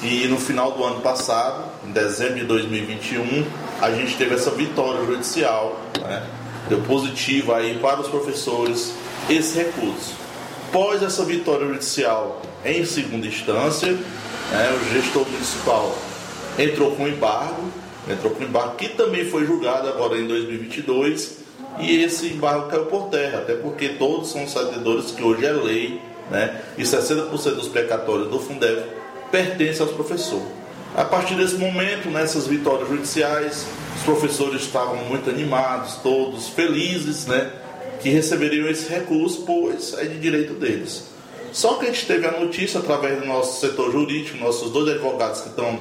e no final do ano passado, em dezembro de 2021, a gente teve essa vitória judicial, né, deu positivo aí para os professores esse recurso. Após essa vitória judicial em segunda instância, né, o gestor municipal entrou com embargo entrou com embargo, que também foi julgado agora em 2022, e esse embargo caiu por terra, até porque todos são cededores que hoje é lei, né? e 60% dos precatórios do Fundeb pertencem aos professores. A partir desse momento, nessas vitórias judiciais, os professores estavam muito animados, todos felizes, né? Que receberiam esse recurso, pois é de direito deles. Só que a gente teve a notícia através do nosso setor jurídico, nossos dois advogados que estão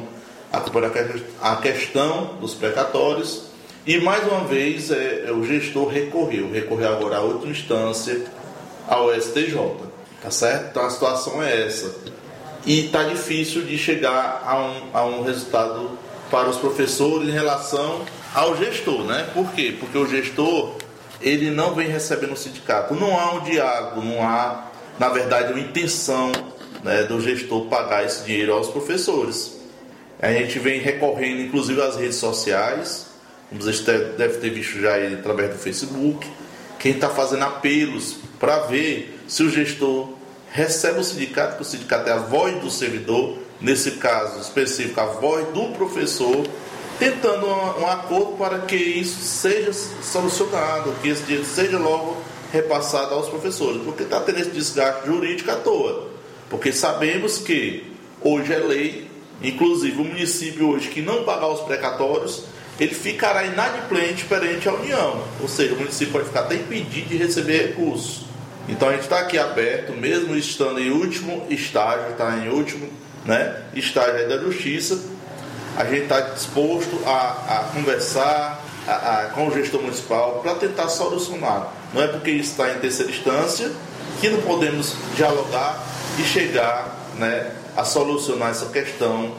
acompanhando a questão dos precatórios, e mais uma vez é, o gestor recorreu, recorreu agora à outra instância, ao STJ. Tá certo? Então a situação é essa. E está difícil de chegar a um, a um resultado para os professores em relação ao gestor, né? Por quê? Porque o gestor ele não vem recebendo o sindicato. Não há um diálogo, não há, na verdade, uma intenção né, do gestor pagar esse dinheiro aos professores. A gente vem recorrendo, inclusive, às redes sociais, como vocês devem ter visto já aí através do Facebook, quem está fazendo apelos para ver se o gestor recebe o sindicato, que o sindicato é a voz do servidor, nesse caso específico, a voz do professor, tentando um, acordo para que isso seja solucionado, que esse dinheiro seja logo repassado aos professores, porque está tendo esse desgaste jurídico à toa. Porque sabemos que hoje é lei, inclusive o município hoje que não pagar os precatórios, ele ficará inadimplente perante a União. Ou seja, o município pode ficar até impedido de receber recursos. Então a gente está aqui aberto, mesmo estando em último estágio, está em último né, estágio da justiça, a gente está disposto a, a conversar a, a, com o gestor municipal para tentar solucionar. Não é porque está em terceira instância que não podemos dialogar e chegar né, a solucionar essa questão,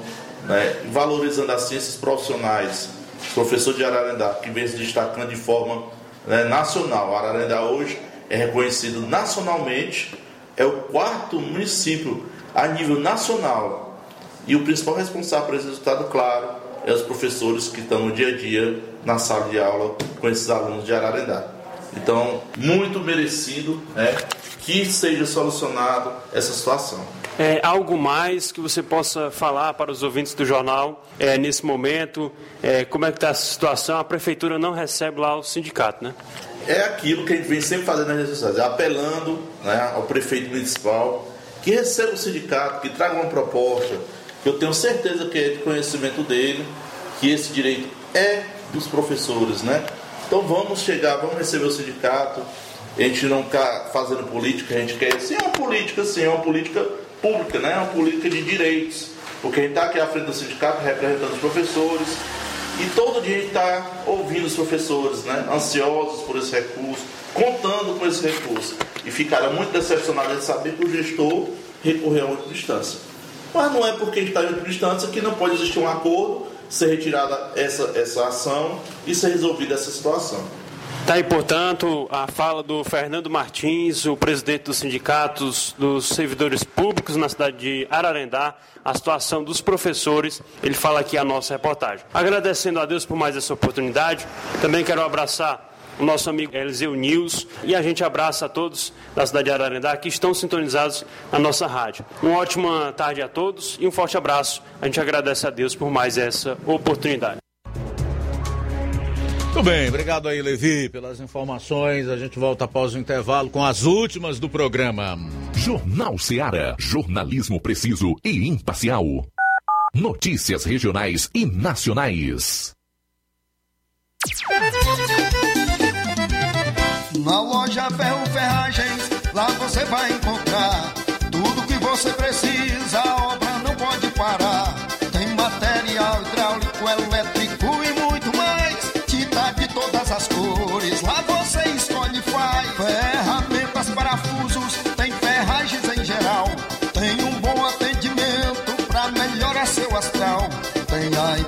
né, valorizando as ciências profissionais. O professor de Ararendá, que vem se destacando de forma né, nacional. Ararendá hoje é reconhecido nacionalmente, é o quarto município a nível nacional. E o principal responsável por esse resultado, claro, é os professores que estão no dia a dia na sala de aula com esses alunos de Ararendá. Então, muito merecido né, que seja solucionado essa situação. É, algo mais que você possa falar para os ouvintes do jornal é, nesse momento? É, como é que está a situação? A prefeitura não recebe lá o sindicato, né? É aquilo que a gente vem sempre fazendo nas redes sociais, apelando né, ao prefeito municipal que receba o sindicato, que traga uma proposta, que eu tenho certeza que é de conhecimento dele, que esse direito é dos professores, né? Então vamos chegar, vamos receber o sindicato, a gente não está fazendo política, a gente quer sim é uma política, sim, é uma política pública, né? É uma política de direitos, porque a gente está aqui à frente do sindicato representando os professores, e todo dia a gente está ouvindo os professores, né, ansiosos por esse recurso, contando com esse recurso. E ficaram muito decepcionados de saber que o gestor recorreu a outra distância. Mas não é porque a gente está em outra distância que não pode existir um acordo, ser retirada essa, essa ação e ser resolvida essa situação. Está aí, portanto, a fala do Fernando Martins, o presidente dos sindicatos dos servidores públicos na cidade de Ararendá, a situação dos professores. Ele fala aqui a nossa reportagem. Agradecendo a Deus por mais essa oportunidade, também quero abraçar o nosso amigo Eliseu News e a gente abraça a todos da cidade de Ararendá que estão sintonizados na nossa rádio. Uma ótima tarde a todos e um forte abraço. A gente agradece a Deus por mais essa oportunidade. Muito bem, obrigado aí, Levi, pelas informações. A gente volta após o intervalo com as últimas do programa. Jornal Seara. Jornalismo preciso e imparcial. Notícias regionais e nacionais. Na loja Ferro Ferragens, lá você vai encontrar tudo que você precisa.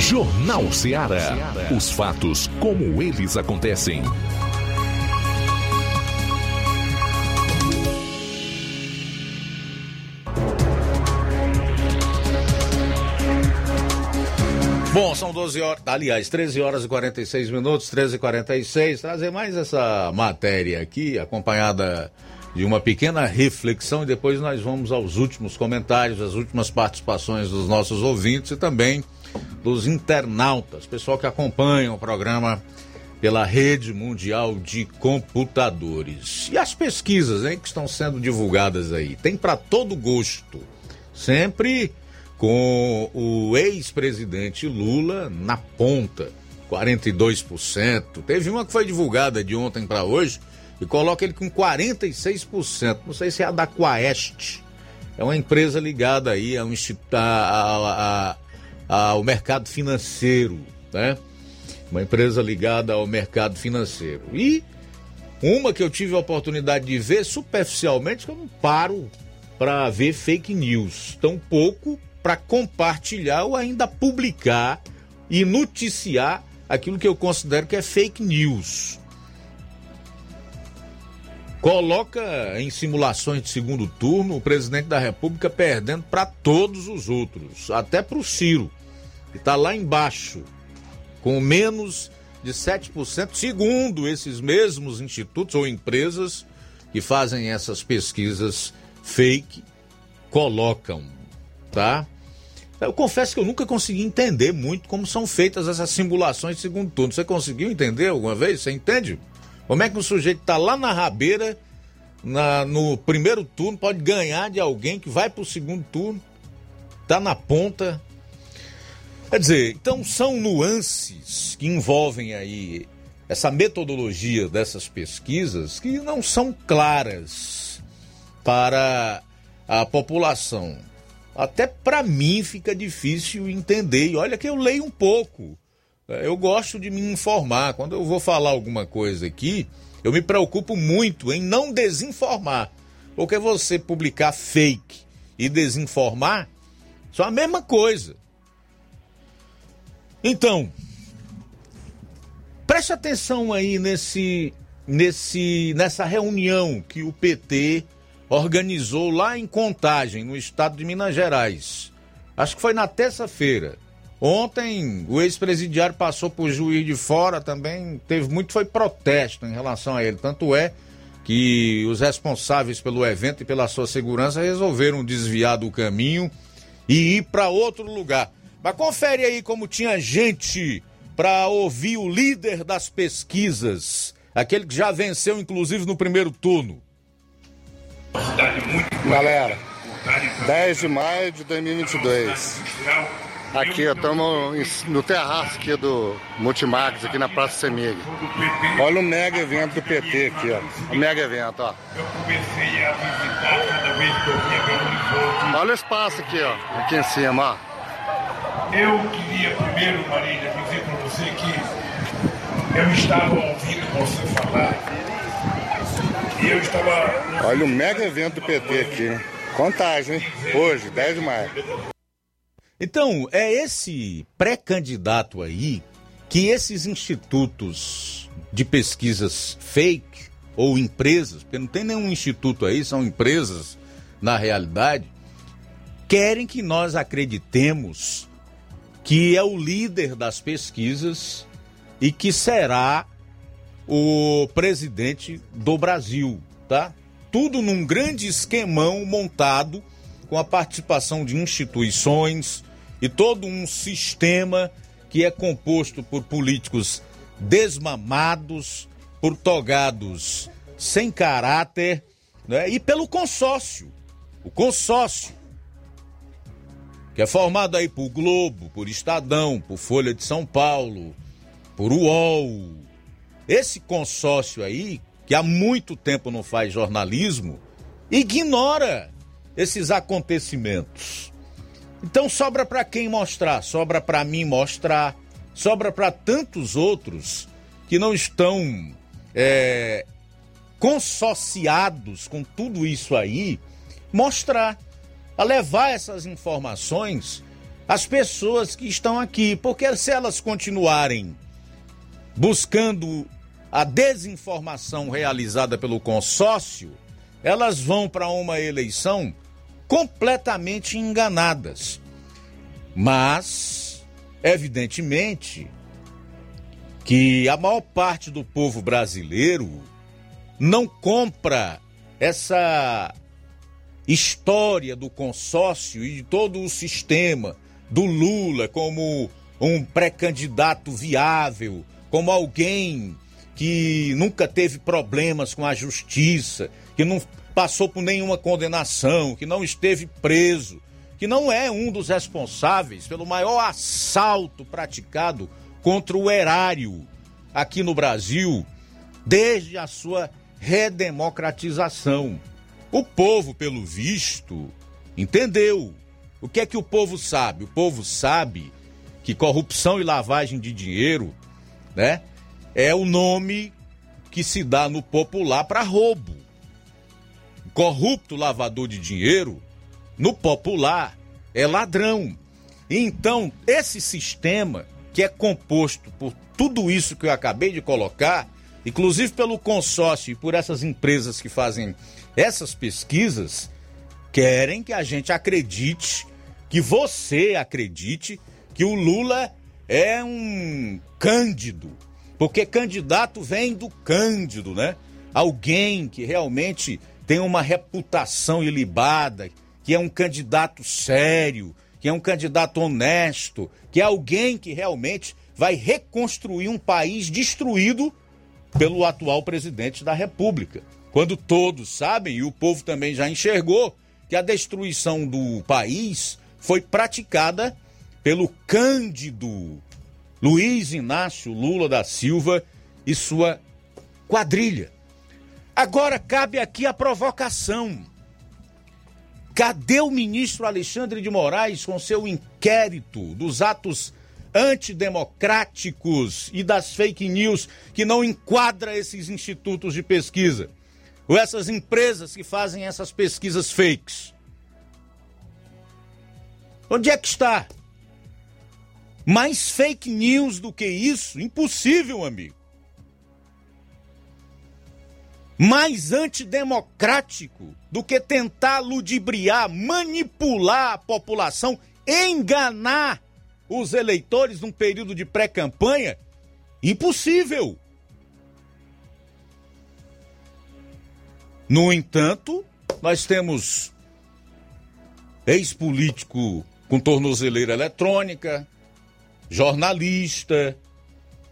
Jornal Ceará. Os fatos como eles acontecem. Bom, são 12 horas, aliás, 13 horas e 46 minutos, 13 e 46. Trazer mais essa matéria aqui, acompanhada de uma pequena reflexão, e depois nós vamos aos últimos comentários, as últimas participações dos nossos ouvintes e também dos internautas, pessoal que acompanha o programa pela rede mundial de computadores. E as pesquisas hein, que estão sendo divulgadas aí? Tem para todo gosto. Sempre com o ex-presidente Lula na ponta, 42%. Teve uma que foi divulgada de ontem para hoje e coloca ele com 46%. Não sei se é a da Quaest. É uma empresa ligada aí a um, a, a, a ao mercado financeiro, né? Uma empresa ligada ao mercado financeiro. E uma que eu tive a oportunidade de ver superficialmente, que eu não paro para ver fake news, tão pouco para compartilhar ou ainda publicar e noticiar aquilo que eu considero que é fake news. Coloca em simulações de segundo turno o presidente da República perdendo para todos os outros, até para o Ciro que está lá embaixo, com menos de 7%, segundo esses mesmos institutos ou empresas que fazem essas pesquisas fake, colocam, tá? Eu confesso que eu nunca consegui entender muito como são feitas essas simulações de segundo turno. Você conseguiu entender alguma vez? Você entende? Como é que o sujeito está lá na rabeira, na, no primeiro turno, pode ganhar de alguém que vai para o segundo turno, está na ponta, Quer dizer, então são nuances que envolvem aí essa metodologia dessas pesquisas que não são claras para a população. Até para mim fica difícil entender. E olha que eu leio um pouco. Eu gosto de me informar. Quando eu vou falar alguma coisa aqui, eu me preocupo muito em não desinformar. Porque você publicar fake e desinformar são a mesma coisa. Então, preste atenção aí nesse nesse, nessa reunião que o PT organizou lá em Contagem, no estado de Minas Gerais. Acho que foi na terça-feira. Ontem o ex-presidiário passou por juiz de fora também, teve muito foi protesto em relação a ele. Tanto é que os responsáveis pelo evento e pela sua segurança resolveram desviar do caminho e ir para outro lugar. Mas confere aí como tinha gente para ouvir o líder das pesquisas, aquele que já venceu inclusive no primeiro turno. Galera, 10 de maio de 2022. Aqui, estamos no terraço aqui do Multimax, aqui na Praça Semig. Olha o mega evento do PT aqui, ó. O mega evento, ó. Olha o espaço aqui, ó. Aqui em cima, ó. Eu queria primeiro, Marília, dizer para você que eu estava ouvindo você falar. E eu estava. Olha o mega evento do PT aqui. Contagem, hein? Hoje, 10 de maio. Então, é esse pré-candidato aí que esses institutos de pesquisas fake ou empresas, porque não tem nenhum instituto aí, são empresas na realidade, querem que nós acreditemos que é o líder das pesquisas e que será o presidente do Brasil, tá? Tudo num grande esquemão montado com a participação de instituições e todo um sistema que é composto por políticos desmamados, por togados sem caráter, né? e pelo consórcio. O consórcio que é formado aí por Globo, por Estadão, por Folha de São Paulo, por UOL. Esse consórcio aí, que há muito tempo não faz jornalismo, ignora esses acontecimentos. Então sobra para quem mostrar? Sobra para mim mostrar, sobra para tantos outros que não estão é, consociados com tudo isso aí, mostrar a levar essas informações às pessoas que estão aqui, porque se elas continuarem buscando a desinformação realizada pelo consórcio, elas vão para uma eleição completamente enganadas. Mas, evidentemente, que a maior parte do povo brasileiro não compra essa história do consórcio e de todo o sistema do Lula como um pré-candidato viável, como alguém que nunca teve problemas com a justiça, que não passou por nenhuma condenação, que não esteve preso, que não é um dos responsáveis pelo maior assalto praticado contra o erário aqui no Brasil desde a sua redemocratização. O povo, pelo visto, entendeu. O que é que o povo sabe? O povo sabe que corrupção e lavagem de dinheiro, né, é o nome que se dá no popular para roubo. Corrupto lavador de dinheiro, no popular, é ladrão. Então, esse sistema, que é composto por tudo isso que eu acabei de colocar, inclusive pelo consórcio e por essas empresas que fazem essas pesquisas querem que a gente acredite, que você acredite que o Lula é um cândido, porque candidato vem do cândido, né? Alguém que realmente tem uma reputação ilibada, que é um candidato sério, que é um candidato honesto, que é alguém que realmente vai reconstruir um país destruído pelo atual presidente da República. Quando todos sabem, e o povo também já enxergou, que a destruição do país foi praticada pelo Cândido Luiz Inácio Lula da Silva e sua quadrilha. Agora cabe aqui a provocação. Cadê o ministro Alexandre de Moraes com seu inquérito dos atos antidemocráticos e das fake news que não enquadra esses institutos de pesquisa? Ou essas empresas que fazem essas pesquisas fakes? Onde é que está? Mais fake news do que isso? Impossível, amigo. mais antidemocrático do que tentar ludibriar, manipular a população, enganar os eleitores num período de pré-campanha? Impossível. No entanto, nós temos ex-político com tornozeleira eletrônica, jornalista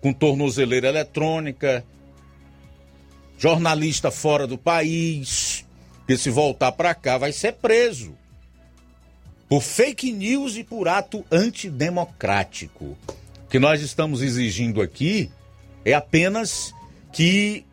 com tornozeleira eletrônica, jornalista fora do país, que se voltar para cá vai ser preso por fake news e por ato antidemocrático. O que nós estamos exigindo aqui é apenas que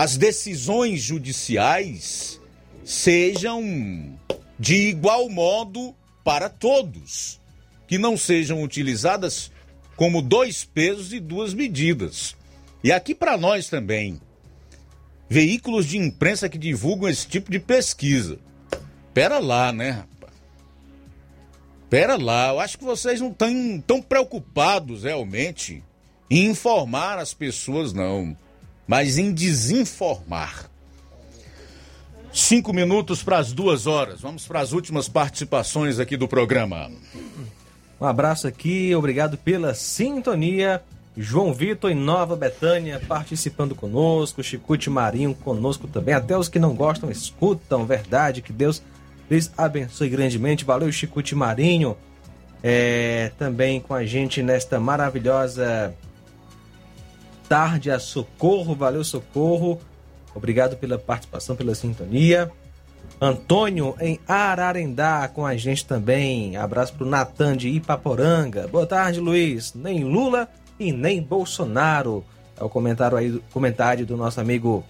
as decisões judiciais sejam de igual modo para todos, que não sejam utilizadas como dois pesos e duas medidas. E aqui para nós também, veículos de imprensa que divulgam esse tipo de pesquisa. Pera lá, né, rapaz? Pera lá, eu acho que vocês não estão tão preocupados realmente em informar as pessoas, não, mas em desinformar. Cinco minutos para as duas horas. Vamos para as últimas participações aqui do programa. Um abraço aqui, obrigado pela sintonia. João Vitor em Nova Betânia participando conosco, Chicute Marinho conosco também. Até os que não gostam escutam, verdade. Que Deus lhes abençoe grandemente. Valeu, Chicute Marinho. É, também com a gente nesta maravilhosa tarde a Socorro. Valeu, Socorro. Obrigado pela participação, pela sintonia. Antônio em Ararendá com a gente também. Abraço pro Natan de Ipaporanga. Boa tarde, Luiz. Nem Lula e nem Bolsonaro. É o comentário aí, comentário do nosso amigo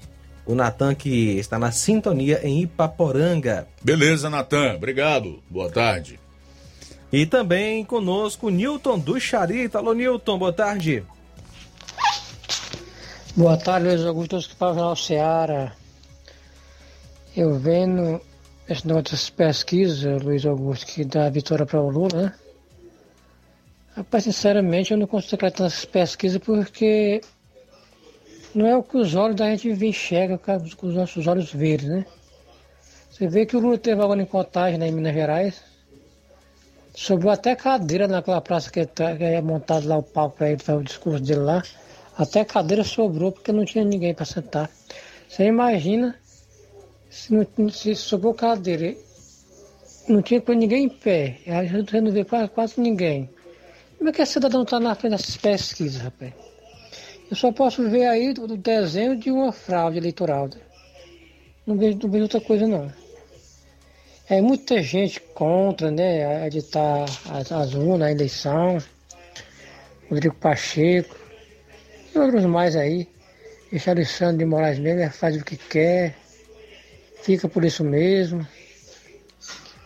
o Natan que está na sintonia em Ipaporanga. Beleza, Natan. Obrigado. Boa tarde. E também conosco Newton do Charita. Alô, Newton, boa tarde. Boa tarde, Luiz Augusto, que para o Seara. Eu vendo esse negócio dessas pesquisas, Luiz Augusto, que dá a vitória para o Lula, né? Rapaz, sinceramente, eu não consigo acreditar nessas pesquisas porque não é o que os olhos da gente enxerga com os nossos olhos verdes, né? Você vê que o Lula teve agora em contagem né, em Minas Gerais. Sobrou até cadeira naquela praça que, tá, que é montado lá o palco para ele fazer o discurso dele lá. Até cadeira sobrou porque não tinha ninguém para sentar. Você imagina se, não, se sobrou cadeira, não tinha ninguém em pé. Aí você não vê quase, quase ninguém. Como é que esse cidadão está na frente dessas pesquisas, rapaz? Eu só posso ver aí o desenho de uma fraude eleitoral. Não vejo, não vejo outra coisa não. É muita gente contra, né, editar as, as urnas, a eleição. Rodrigo Pacheco e outros mais aí. Esse Alexandre de Moraes mesmo faz o que quer, fica por isso mesmo.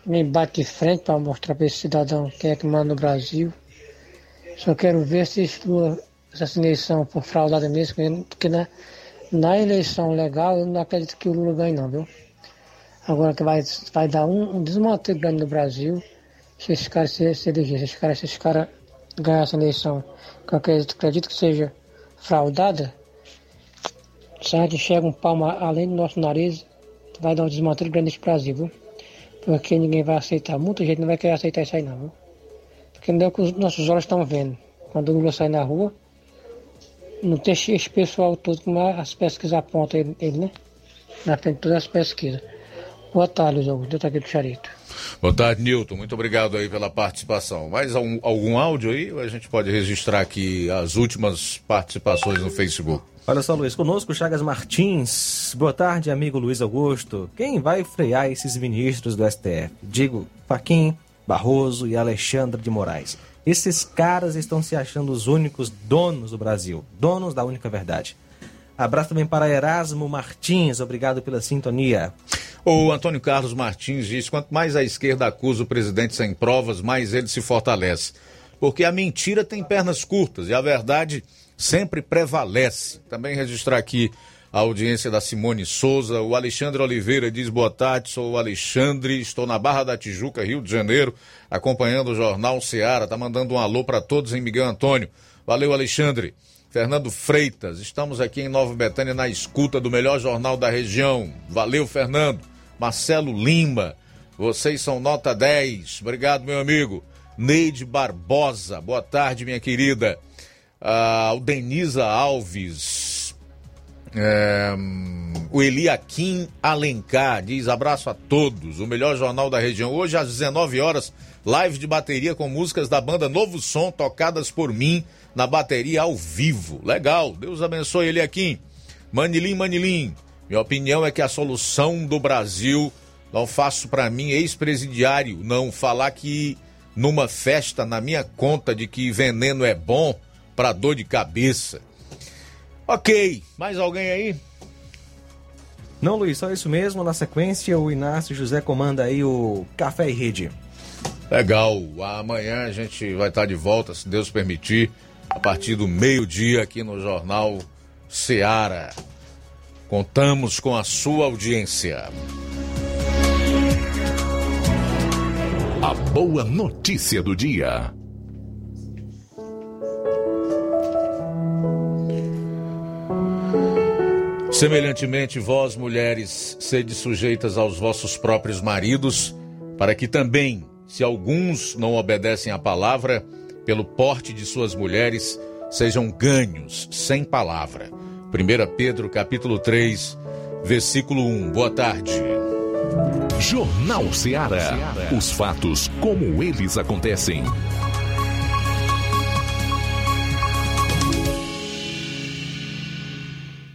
Nem bate de frente para mostrar para esse cidadão quem é que manda no Brasil. Só quero ver se essa eleição for fraudada mesmo, porque na, na eleição legal eu não acredito que o Lula ganhe não, viu? Agora que vai, vai dar um, um grande no Brasil se esse cara se, se eleger, se esse cara, se esse cara ganhar essa eleição, eu acredito, acredito que seja fraudada, se a gente enxerga um palmo além do nosso nariz, vai dar um desmanteio grande nesse Brasil, viu? Porque ninguém vai aceitar, muita gente não vai querer aceitar isso aí não, viu? Porque não é o que os nossos olhos estão vendo. Quando o Lula sai na rua, não tem esse pessoal todo como as pesquisas apontam ele, ele, né? Na frente de todas as pesquisas. Boa tarde, Luiz Augusto. Eu aqui do Charito. Boa tarde, Nilton. Muito obrigado aí pela participação. Mais algum, algum áudio aí? A gente pode registrar aqui as últimas participações no Facebook. Olha só, Luiz, conosco Chagas Martins. Boa tarde, amigo Luiz Augusto. Quem vai frear esses ministros do STF? Digo, Faquim, Barroso e Alexandre de Moraes. Esses caras estão se achando os únicos donos do Brasil, donos da única verdade. Abraço também para Erasmo Martins, obrigado pela sintonia. O Antônio Carlos Martins diz: quanto mais a esquerda acusa o presidente sem provas, mais ele se fortalece. Porque a mentira tem pernas curtas e a verdade sempre prevalece. Também registrar aqui a audiência da Simone Souza. O Alexandre Oliveira diz: boa tarde, sou o Alexandre, estou na Barra da Tijuca, Rio de Janeiro, acompanhando o Jornal Seara. Tá mandando um alô para todos em Miguel Antônio. Valeu, Alexandre. Fernando Freitas, estamos aqui em Nova Betânia na escuta do melhor jornal da região. Valeu, Fernando. Marcelo Lima, vocês são nota 10. Obrigado, meu amigo. Neide Barbosa, boa tarde, minha querida. Ah, o Denisa Alves, é, o Eliakim Alencar diz abraço a todos, o melhor jornal da região. Hoje às 19 horas, live de bateria com músicas da banda Novo Som, tocadas por mim na bateria ao vivo. Legal, Deus abençoe Eliakim. Manilim, Manilim, minha opinião é que a solução do Brasil, não faço para mim, ex-presidiário, não falar que numa festa na minha conta de que veneno é bom para dor de cabeça. Ok, mais alguém aí? Não, Luiz, só isso mesmo. Na sequência, o Inácio José comanda aí o Café e Rede. Legal. Amanhã a gente vai estar de volta, se Deus permitir, a partir do meio-dia aqui no Jornal Seara. Contamos com a sua audiência. A boa notícia do dia. Semelhantemente, vós, mulheres, sede sujeitas aos vossos próprios maridos, para que também, se alguns não obedecem à palavra, pelo porte de suas mulheres, sejam ganhos sem palavra. 1 Pedro capítulo 3, versículo 1. Boa tarde. Jornal Ceará. Os fatos como eles acontecem.